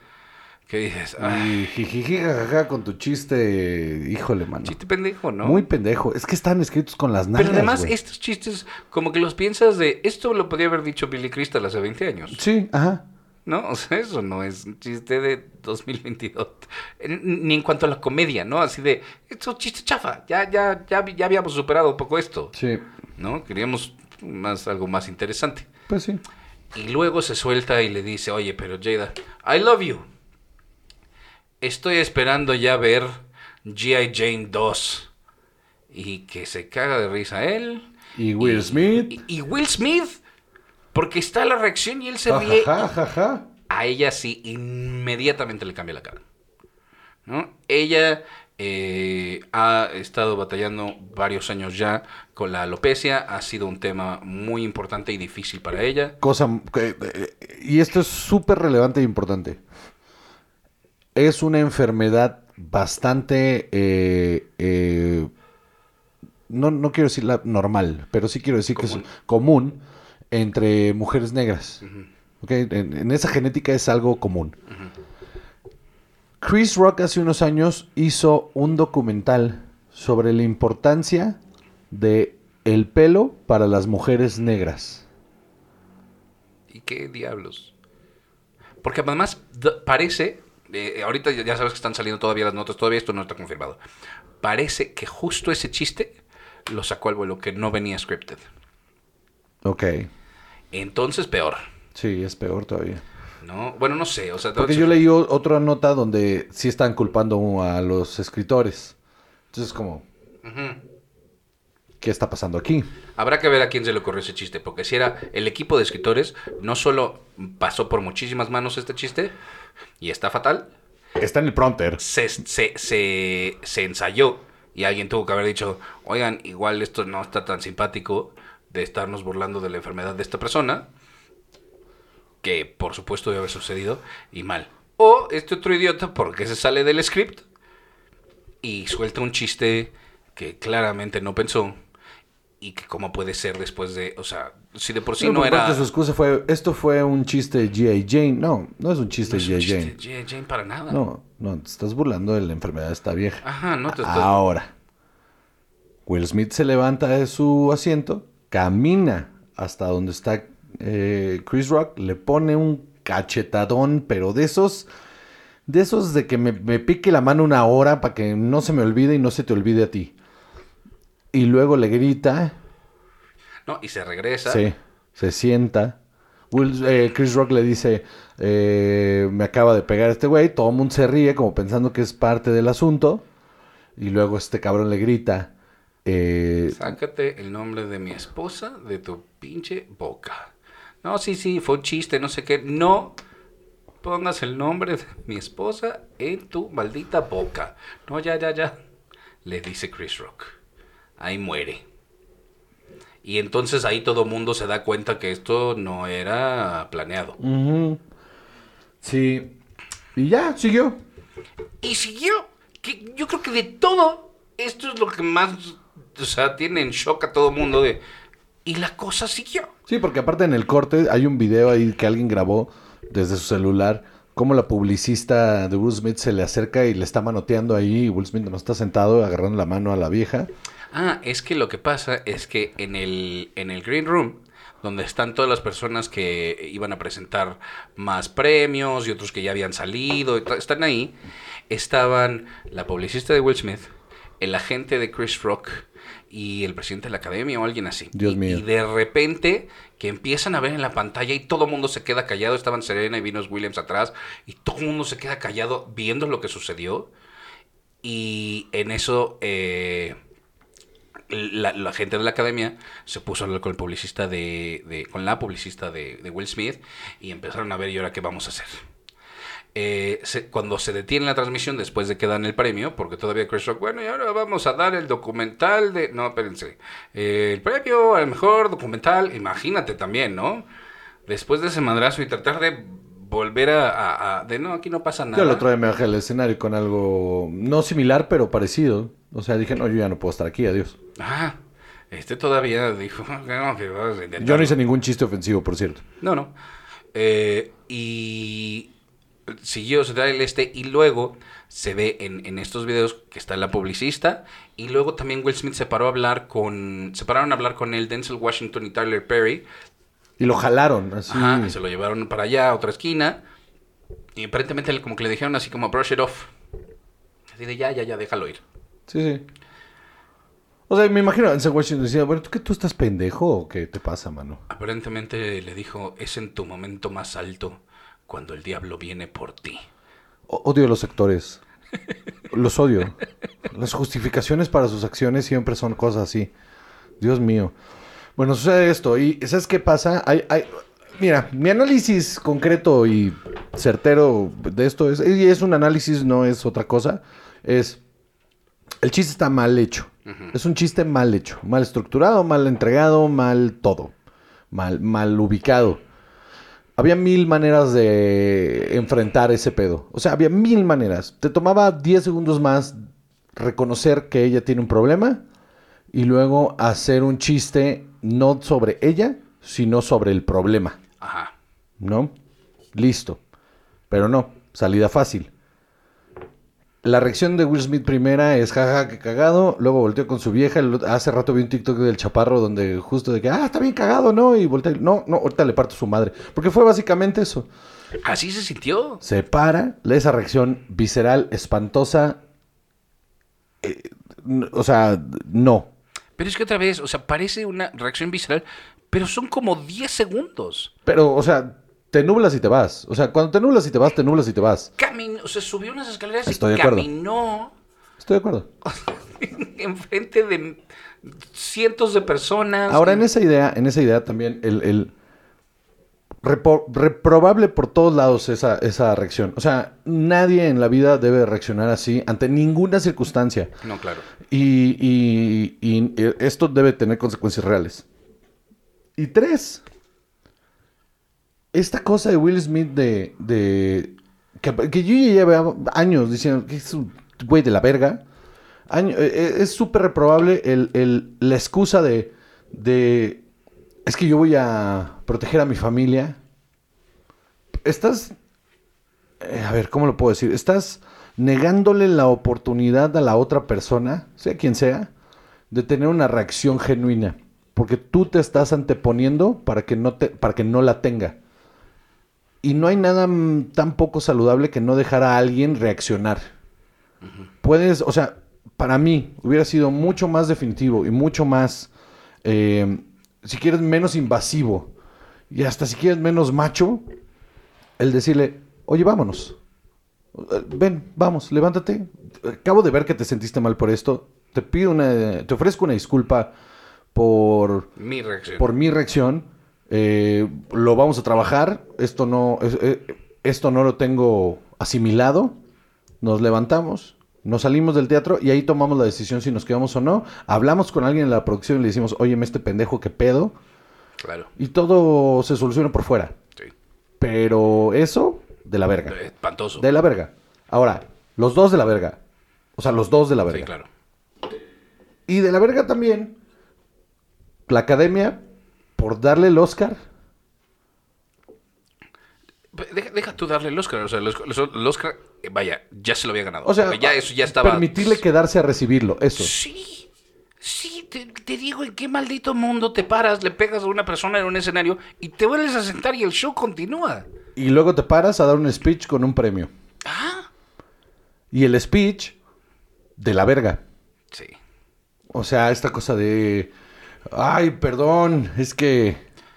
¿Qué dices? Ay, Y jijiji, jajaja, con tu chiste, híjole, mano. chiste pendejo, ¿no? Muy pendejo. Es que están escritos con las nalgas, Pero además, estos chistes, como que los piensas de, esto lo podía haber dicho Billy Crystal hace 20 años. Sí, ajá. ¿no? O sea, eso no es un chiste de 2022. N- Ni en cuanto a la comedia, ¿no? Así de, es chiste chafa, ya, ya, ya, ya habíamos superado un poco esto, Sí, ¿no? Queríamos más, algo más interesante. Pues sí. Y luego se suelta y le dice, oye, pero Jada, I love you. Estoy esperando ya ver G.I. Jane 2. Y que se caga de risa él. Y Will Smith. Y, y Will Smith. Porque está la reacción y él se ríe. A ella sí inmediatamente le cambia la cara. ¿no? Ella eh, ha estado batallando varios años ya con la alopecia, ha sido un tema muy importante y difícil para ella. Cosa. eh, y esto es súper relevante e importante. Es una enfermedad bastante. eh, eh, no, no quiero decir la normal, pero sí quiero decir que es común entre mujeres negras. ¿Ok? En, en esa genética es algo común. Chris Rock hace unos años hizo un documental sobre la importancia de el pelo para las mujeres negras. ¿Y qué diablos? Porque además parece, eh, ahorita ya ya sabes que están saliendo todavía las notas, todavía esto no está confirmado. Parece que justo ese chiste lo sacó al vuelo, que no venía scripted. Ok. Entonces peor, Sí, es peor todavía. ¿No? Bueno, no sé, o sea... Porque yo leí otra nota donde sí están culpando a los escritores. Entonces, como, Ujú. ¿qué ¿qué está pasando aquí? Habrá que ver a quién se le ocurrió ese chiste, porque si era el equipo de escritores, no solo pasó por muchísimas manos este chiste, y está fatal, Está en el prompter. se, se, se, se ensayó y alguien tuvo que haber dicho, oigan, igual esto no está tan simpático de estarnos burlando de la enfermedad de esta persona, que por supuesto debe haber sucedido, y mal. O este otro idiota, porque se sale del script y suelta un chiste que claramente no pensó y que cómo puede ser después de, o sea, si de por sí Pero no por era... parte su excusa fue, esto fue un chiste de G.I. Jane. No, no es un no chiste es de G.I. chiste Jane. G.I. Jane para nada. No, no, te estás burlando de la enfermedad de esta vieja. Ajá, no te estás... Ahora, Will Smith se levanta de su asiento, camina hasta donde está eh, Chris Rock, le pone un cachetadón, pero de esos, de esos de que me, me pique la mano una hora para que no se me olvide y no se te olvide a ti. Y luego le grita, No, y se regresa. sí, se sienta. Will- eh, Chris Rock le dice, eh, me acaba de pegar este güey, todo el mundo se ríe como pensando que es parte del asunto. Y luego este cabrón le grita, eh, Sácate el nombre de mi esposa de tu pinche boca. No, sí, sí, fue un chiste, no sé qué. No pongas el nombre de mi esposa en tu maldita boca. No, ya, ya, ya. Le dice Chris Rock. Ahí muere. Y entonces ahí todo mundo se da cuenta que esto no era planeado. Sí. Y ya, siguió. Y siguió. Que yo creo que de todo, esto es lo que más, o sea, tiene en shock a todo mundo de... Y la cosa siguió. Sí, porque aparte en el corte hay un video ahí que alguien grabó desde su celular. Cómo la publicista de Will Smith se le acerca y le está manoteando ahí. Y Will Smith no está sentado agarrando la mano a la vieja. Ah, es que lo que pasa es que en el, en el Green Room, donde están todas las personas que iban a presentar más premios y otros que ya habían salido, están ahí, estaban la publicista de Will Smith, el agente de Chris Rock y el presidente de la academia o alguien así. Dios mío. Y de repente que empiezan a ver en la pantalla y todo el mundo se queda callado, estaban Serena y Venus Williams atrás y todo el mundo se queda callado viendo lo que sucedió. Y en eso... eh, la, la gente de la academia se puso a hablar con el publicista de, de- con la publicista de, de Will Smith y empezaron a ver y ahora qué vamos a hacer. Eh, se- cuando se detiene la transmisión después de que dan el premio, porque todavía Chris Rock, bueno, y ahora vamos a dar el documental de... No, espérense. Eh, el premio al mejor documental, imagínate también, ¿no? Después de ese madrazo y tratar de volver a... a- a- de no, aquí no pasa nada. Yo el otro día me bajé al escenario con algo no similar, pero parecido. O sea, dije, no, yo ya no puedo estar aquí, adiós. Ah, este todavía dijo... "No, que vas a Yo no intentarlo". hice ningún chiste ofensivo, por cierto. No, no. Eh, y siguió, se da el este, y luego se ve en, en estos videos que está la publicista, y luego también Will Smith se paró a hablar con, se pararon a hablar con él, Denzel Washington y Tyler Perry, Y lo jalaron, así. Ajá, y se lo llevaron para allá, a otra esquina, y aparentemente como que le dijeron así como brush it off, así de ya, ya, ya, déjalo ir. Sí, sí. O sea, me imagino, Denzel Washington decía, bueno, ¿tú qué tú estás pendejo o qué te pasa, mano? Aparentemente le dijo, es en tu momento más alto cuando el diablo viene por ti. O- Odio a los actores. Los odio. Las justificaciones para sus acciones siempre son cosas así. Dios mío. Bueno, sucede esto. ¿Y sabes qué pasa? Hay, hay- Mira, mi análisis concreto y certero de esto es... Y es un análisis, no es otra cosa. Es... El chiste está mal hecho. Es un chiste mal hecho. Mal estructurado, mal entregado, mal todo. Mal, mal ubicado. Había mil maneras de enfrentar ese pedo. O sea, había mil maneras. Te tomaba 10 segundos más reconocer que ella tiene un problema y luego hacer un chiste no sobre ella, sino sobre el problema. Ajá. ¿No? Listo. Pero no, salida fácil. La reacción de Will Smith primera es jaja, que cagado. Luego volteó con su vieja. Hace rato vi un TikTok del chaparro donde justo de que, ah, está bien cagado, ¿no? Y voltea, no, no, ahorita le parto su madre. Porque fue básicamente eso. Así se sintió. Se para, lee esa reacción visceral, espantosa. eh, o sea, no. Pero es que otra vez, o sea, parece una reacción visceral, pero son como 10 segundos. Pero, o sea, te nublas y te vas. O sea, cuando te nublas y te vas, te nublas y te vas. Caminó, o sea, subió unas escaleras Estoy y de acuerdo. caminó. Estoy de acuerdo. enfrente de cientos de personas. Ahora, en esa idea, en esa idea también, el, reprobable por todos lados esa, esa reacción. O sea, nadie en la vida debe reaccionar así ante ninguna circunstancia. No, claro. Y, y- y, eh, esto debe tener consecuencias reales. Y tres, esta cosa de Will Smith de... de que, que yo ya llevo años diciendo que es un güey de la verga. Eh, eh, es súper reprobable la excusa de, de... Es que yo voy a proteger a mi familia. Estás... eh, a ver, ¿cómo lo puedo decir? Estás negándole la oportunidad a la otra persona, sea quien sea, de tener una reacción genuina. Porque tú te estás anteponiendo para que no, te, para que no la tenga. Y no hay nada mm, tan poco saludable que no dejar a alguien reaccionar. Puedes, o sea, para mí hubiera sido mucho más definitivo y mucho más, eh, si quieres, menos invasivo y hasta si quieres menos macho, el decirle, oye, vámonos. Ven, vamos, levántate. Acabo de ver que te sentiste mal por esto. Te pido una, te ofrezco una disculpa por, Mi reacción. por mi reacción. Eh, lo vamos a trabajar. Esto no, es- eh, esto no lo tengo asimilado. Nos levantamos, nos salimos del teatro y ahí tomamos la decisión si nos quedamos o no. Hablamos con alguien en la producción y le decimos, oye, este pendejo, ¿qué pedo? Claro. Y todo se soluciona por fuera. Sí. Pero eso, de la verga. Espantoso. De la verga. Ahora, los dos de la verga. O sea, los dos de la verga. Sí, claro. Y de la verga también, la academia, por darle el Oscar. Deja, deja tú darle el Oscar. O sea, el Oscar, el Oscar, eh, vaya, ya se lo había ganado. O sea, ya eso ya estaba. permitirle quedarse a recibirlo, eso. Sí, sí, te, te digo en qué maldito mundo te paras, le pegas a una persona en un escenario y te vuelves a sentar y el show continúa. Y luego te paras a dar un speech con un premio. Ah, Y el speech, de la verga. sí. O sea, esta cosa de... Ay, perdón, es que...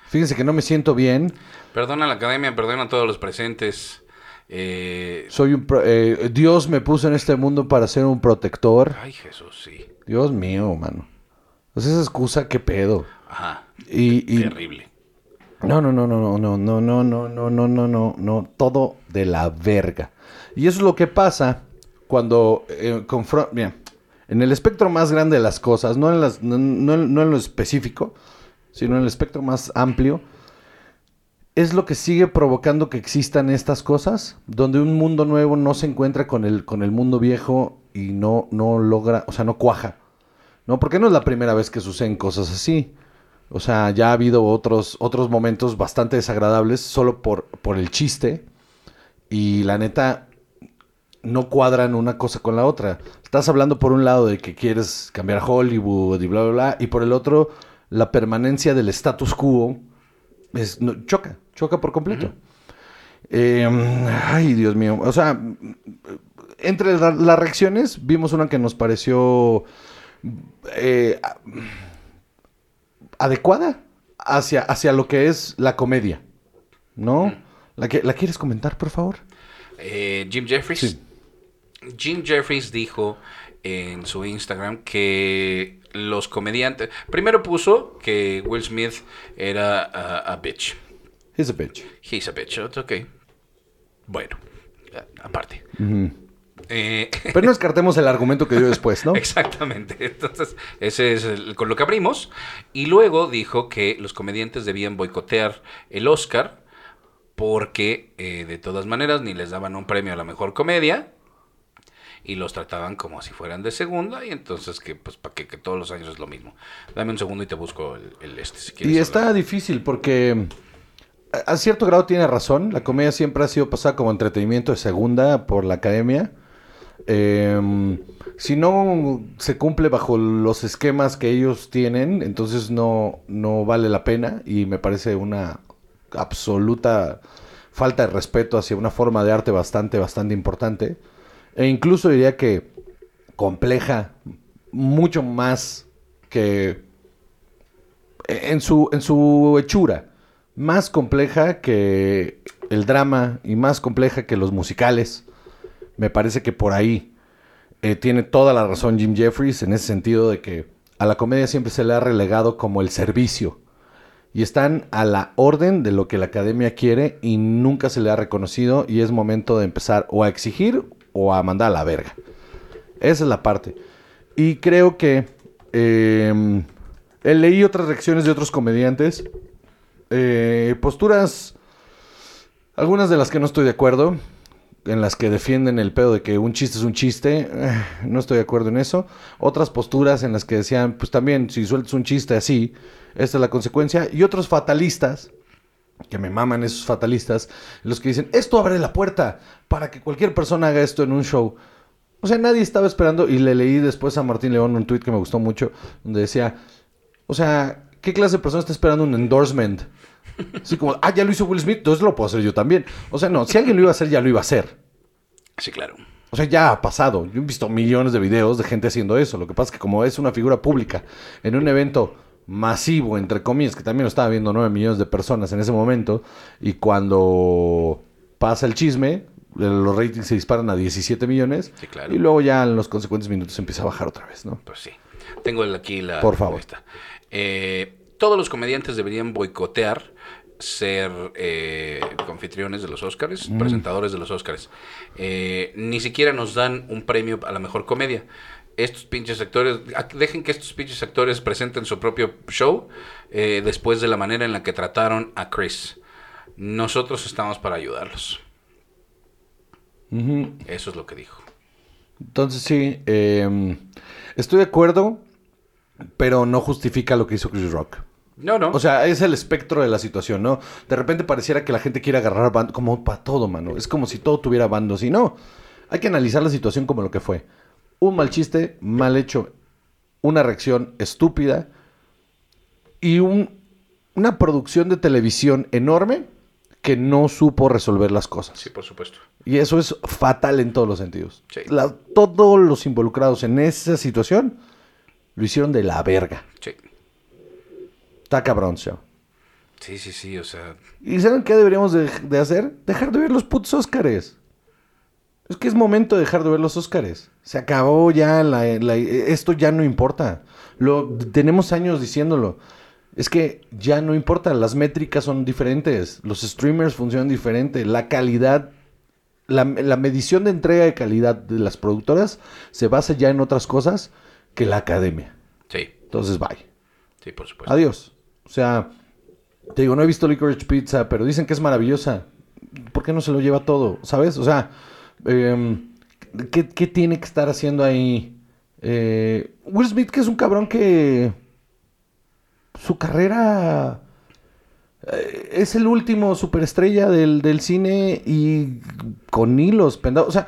Fíjense que no me siento bien. Perdona a la academia, perdona a todos los presentes. Eh, Soy un... pro- eh, Dios me puso en este mundo para ser un protector. ay, Jesús, sí. Dios mío, mano. Pues esa excusa, qué pedo. Ajá. Y, y- Terrible. No, no, no, no, no, no, no, no, no, no, no, no, no, todo de la verga. Y eso es lo que pasa cuando eh, confron- mira, en el espectro más grande de las cosas, no en, las, no, no- en lo específico, sino en el espectro más amplio, es lo que sigue provocando que existan estas cosas, donde un mundo nuevo no se encuentra con el, con el mundo viejo y no, no logra, o sea, no cuaja. ¿No? Porque no es la primera vez que suceden cosas así. O sea, ya ha habido otros, otros momentos bastante desagradables solo por, por el chiste. Y la neta, no cuadran una cosa con la otra. Estás hablando por un lado de que quieres cambiar Hollywood y bla, bla, bla. Y por el otro, la permanencia del status quo es, no, choca, choca por completo. Eh, ay, Dios mío. O sea, entre la- las reacciones, vimos una que nos pareció eh, a- adecuada hacia, hacia lo que es la comedia. ¿No? ¿La, que, ¿La quieres comentar, por favor? Eh, Jim Jeffries. Sí. Jim Jeffries dijo en su Instagram que los comediantes. Primero puso que Will Smith era a, a bitch. He's a bitch. He's a bitch. Ok. Bueno, a- aparte. Eh, Pero no descartemos el argumento que dio después, ¿no? Exactamente. Entonces, ese es el- con lo que abrimos. Y luego dijo que los comediantes debían boicotear el Oscar porque eh, de todas maneras ni les daban un premio a la mejor comedia y los trataban como si fueran de segunda y entonces que pues para que, que todos los años es lo mismo. Dame un segundo y te busco el, el este si quieres Y está hablar. difícil porque a- a cierto grado tiene razón. La comedia siempre ha sido pasada como entretenimiento de segunda por la academia. Em, si no se cumple bajo los esquemas que ellos tienen, entonces no, no vale la pena y me parece una absoluta falta de respeto hacia una forma de arte bastante, bastante importante. E incluso diría que compleja mucho más que en su, en su hechura, más compleja que el drama y más compleja que los musicales. Me parece que por ahí. eh, tiene toda la razón Jim Jeffries en ese sentido de que a la comedia siempre se le ha relegado como el servicio. Y están a la orden de lo que la academia quiere y nunca se le ha reconocido y es momento de empezar o a exigir o a mandar a la verga. Esa es la parte. Y creo que eh, leí otras reacciones de otros comediantes. eh, posturas, algunas de las que no estoy de acuerdo, en las que defienden el pedo de que un chiste es un chiste, eh, no estoy de acuerdo en eso. Otras posturas en las que decían, pues también, si sueltas un chiste así, esta es la consecuencia. Y otros fatalistas, que me maman esos fatalistas, los que dicen, esto abre la puerta para que cualquier persona haga esto en un show. O sea, nadie estaba esperando, y le leí después a Martín León un tweet que me gustó mucho, donde decía, o sea, ¿qué clase de persona está esperando un endorsement? Así como, ah, ya lo hizo Will Smith, entonces lo puedo hacer yo también. O sea, no, si alguien lo iba a hacer, ya lo iba a hacer. Sí, claro. O sea, ya ha pasado. Yo he visto millones de videos de gente haciendo eso. Lo que pasa es que como es una figura pública en un evento masivo, entre comillas, que también lo estaba viendo 9 millones de personas en ese momento, y cuando pasa el chisme, los ratings se disparan a 17 millones, Sí, claro. y luego ya en los consecuentes minutos empieza a bajar otra vez, ¿no? Pues sí. Tengo aquí la. Por favor. Eh, todos los comediantes deberían boicotear ser eh, anfitriones de los Oscars, Mm. presentadores de los Oscars. Eh, ni siquiera nos dan un premio a la mejor comedia. Estos pinches actores, dejen que estos pinches actores presenten su propio show eh, después de la manera en la que trataron a Chris. Nosotros estamos para ayudarlos. Eso es lo que dijo. Entonces sí, eh, estoy de acuerdo, pero no justifica lo que hizo Chris Rock. No, no. O sea, es el espectro de la situación, ¿no? De repente pareciera que la gente quiere agarrar bando, como para todo, mano. Es como si todo tuviera bandos. Y no, hay que analizar la situación como lo que fue. Un mal chiste, mal hecho, una reacción estúpida y un- una producción de televisión enorme que no supo resolver las cosas. sí, por supuesto. Y eso es fatal en todos los sentidos. Sí. La- todos los involucrados en esa situación lo hicieron de la verga. Sí. Está cabrón, show. Sí, sí, sí, o sea, ¿Y saben qué deberíamos de, de hacer? Dejar de ver los putos Óscares. Es que es momento de dejar de ver los Óscares. Se acabó ya, la, la- esto ya no importa. Lo, tenemos años diciéndolo. Es que ya no importa, las métricas son diferentes, los streamers funcionan diferente, la calidad, la, la medición de entrega de calidad de las productoras se basa ya en otras cosas que la academia. sí, Entonces, bye. sí, por supuesto. Adiós. O sea, te digo, no he visto Licorice Pizza, pero dicen que es maravillosa. ¿Por qué no se lo lleva todo? ¿Sabes? O sea, em, ¿qué, qué tiene que estar haciendo ahí? Eh, Will Smith, que es un cabrón que su carrera eh, es el último superestrella del, del cine y con hilos pendados. O sea,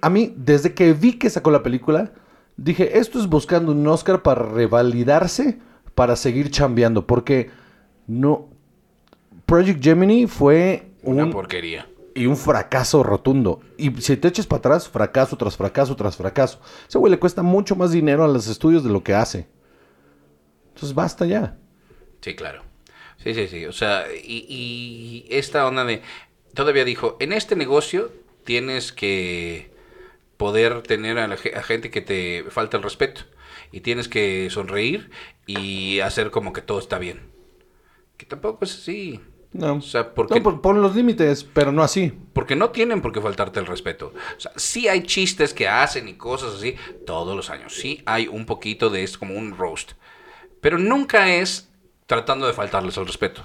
a mí, desde que vi que sacó la película, dije, esto es buscando un Oscar para revalidarse, para seguir chambeando, porque no... Project Gemini fue Una un, porquería. Y un fracaso rotundo. Y si te echas para atrás, fracaso tras fracaso tras fracaso. Ese güey le cuesta mucho más dinero a los estudios de lo que hace. Entonces basta ya. Sí, claro. Sí, sí, sí. O sea, y, esta onda de... Todavía dijo, en este negocio tienes que poder tener a, la a gente que te falta el respeto. Y tienes que sonreír y hacer como que todo está bien. Que tampoco es así. No. O sea, porque... No, pon los límites, pero no así. Porque no tienen por qué faltarte el respeto. O sea, sí hay chistes que hacen y cosas así todos los años. Sí hay un poquito de esto como un roast. Pero nunca es tratando de faltarles el respeto.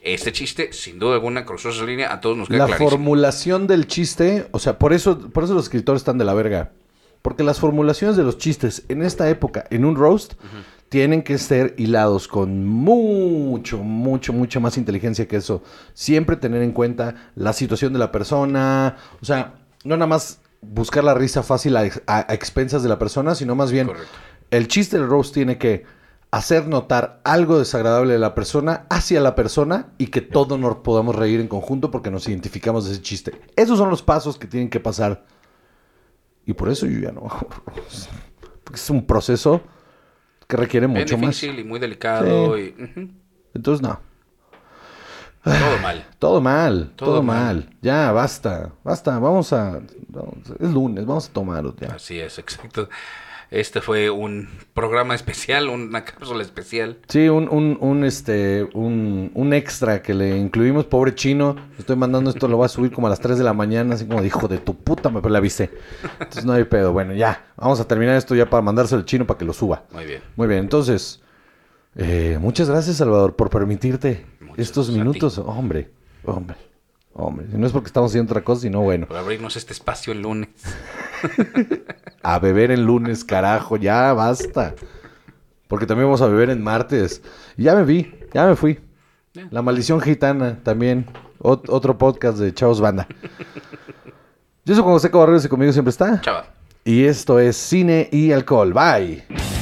Este chiste, sin duda alguna, cruzó esa línea. A todos nos queda La clarísimo. formulación del chiste, o sea, por eso, por eso los escritores están de la verga. Porque las formulaciones de los chistes en esta época, en un roast, tienen que ser hilados con mucho, mucho, mucha más inteligencia que eso. Siempre tener en cuenta la situación de la persona. O sea, no nada más buscar la risa fácil a, a- a expensas de la persona, sino más bien Correcto. el chiste del roast tiene que hacer notar algo desagradable de la persona hacia la persona y que todos nos podamos reír en conjunto porque nos identificamos de ese chiste. Esos son los pasos que tienen que pasar. Y por eso yo ya no hago roast. Porque es un proceso que requiere Es mucho más. difícil y muy delicado. Sí. y- ujú. Entonces, no. Todo mal. Todo mal, todo, Todo mal. mal. Ya, basta, basta. Vamos a. vamos- es lunes, vamos a tomarlo ya. Así es, exacto. Este fue un programa especial, una cápsula especial. Sí, un, un, un, este, un, un extra que le incluimos, pobre chino. Estoy mandando esto, lo voy a subir como a las 3 de la mañana, así como de hijo de tu puta, me le avisé. Entonces no hay pedo. Bueno, ya, vamos a terminar esto ya para mandárselo al chino para que lo suba. Muy bien. Muy bien, entonces, eh, muchas gracias, Salvador, por permitirte Muchas estos minutos. Hombre, hombre, hombre. No es porque estamos haciendo otra cosa, sino bueno. Por abrirnos este espacio el lunes. A beber el lunes, carajo, ya basta. Porque también vamos a beber en martes. Y ya me vi, ya me fui. La maldición gitana también. Ot- otro podcast de Chavos Banda. Yo soy Juan José Cabarreros y conmigo siempre está. Chava. Y esto es Cine y Alcohol. Bye.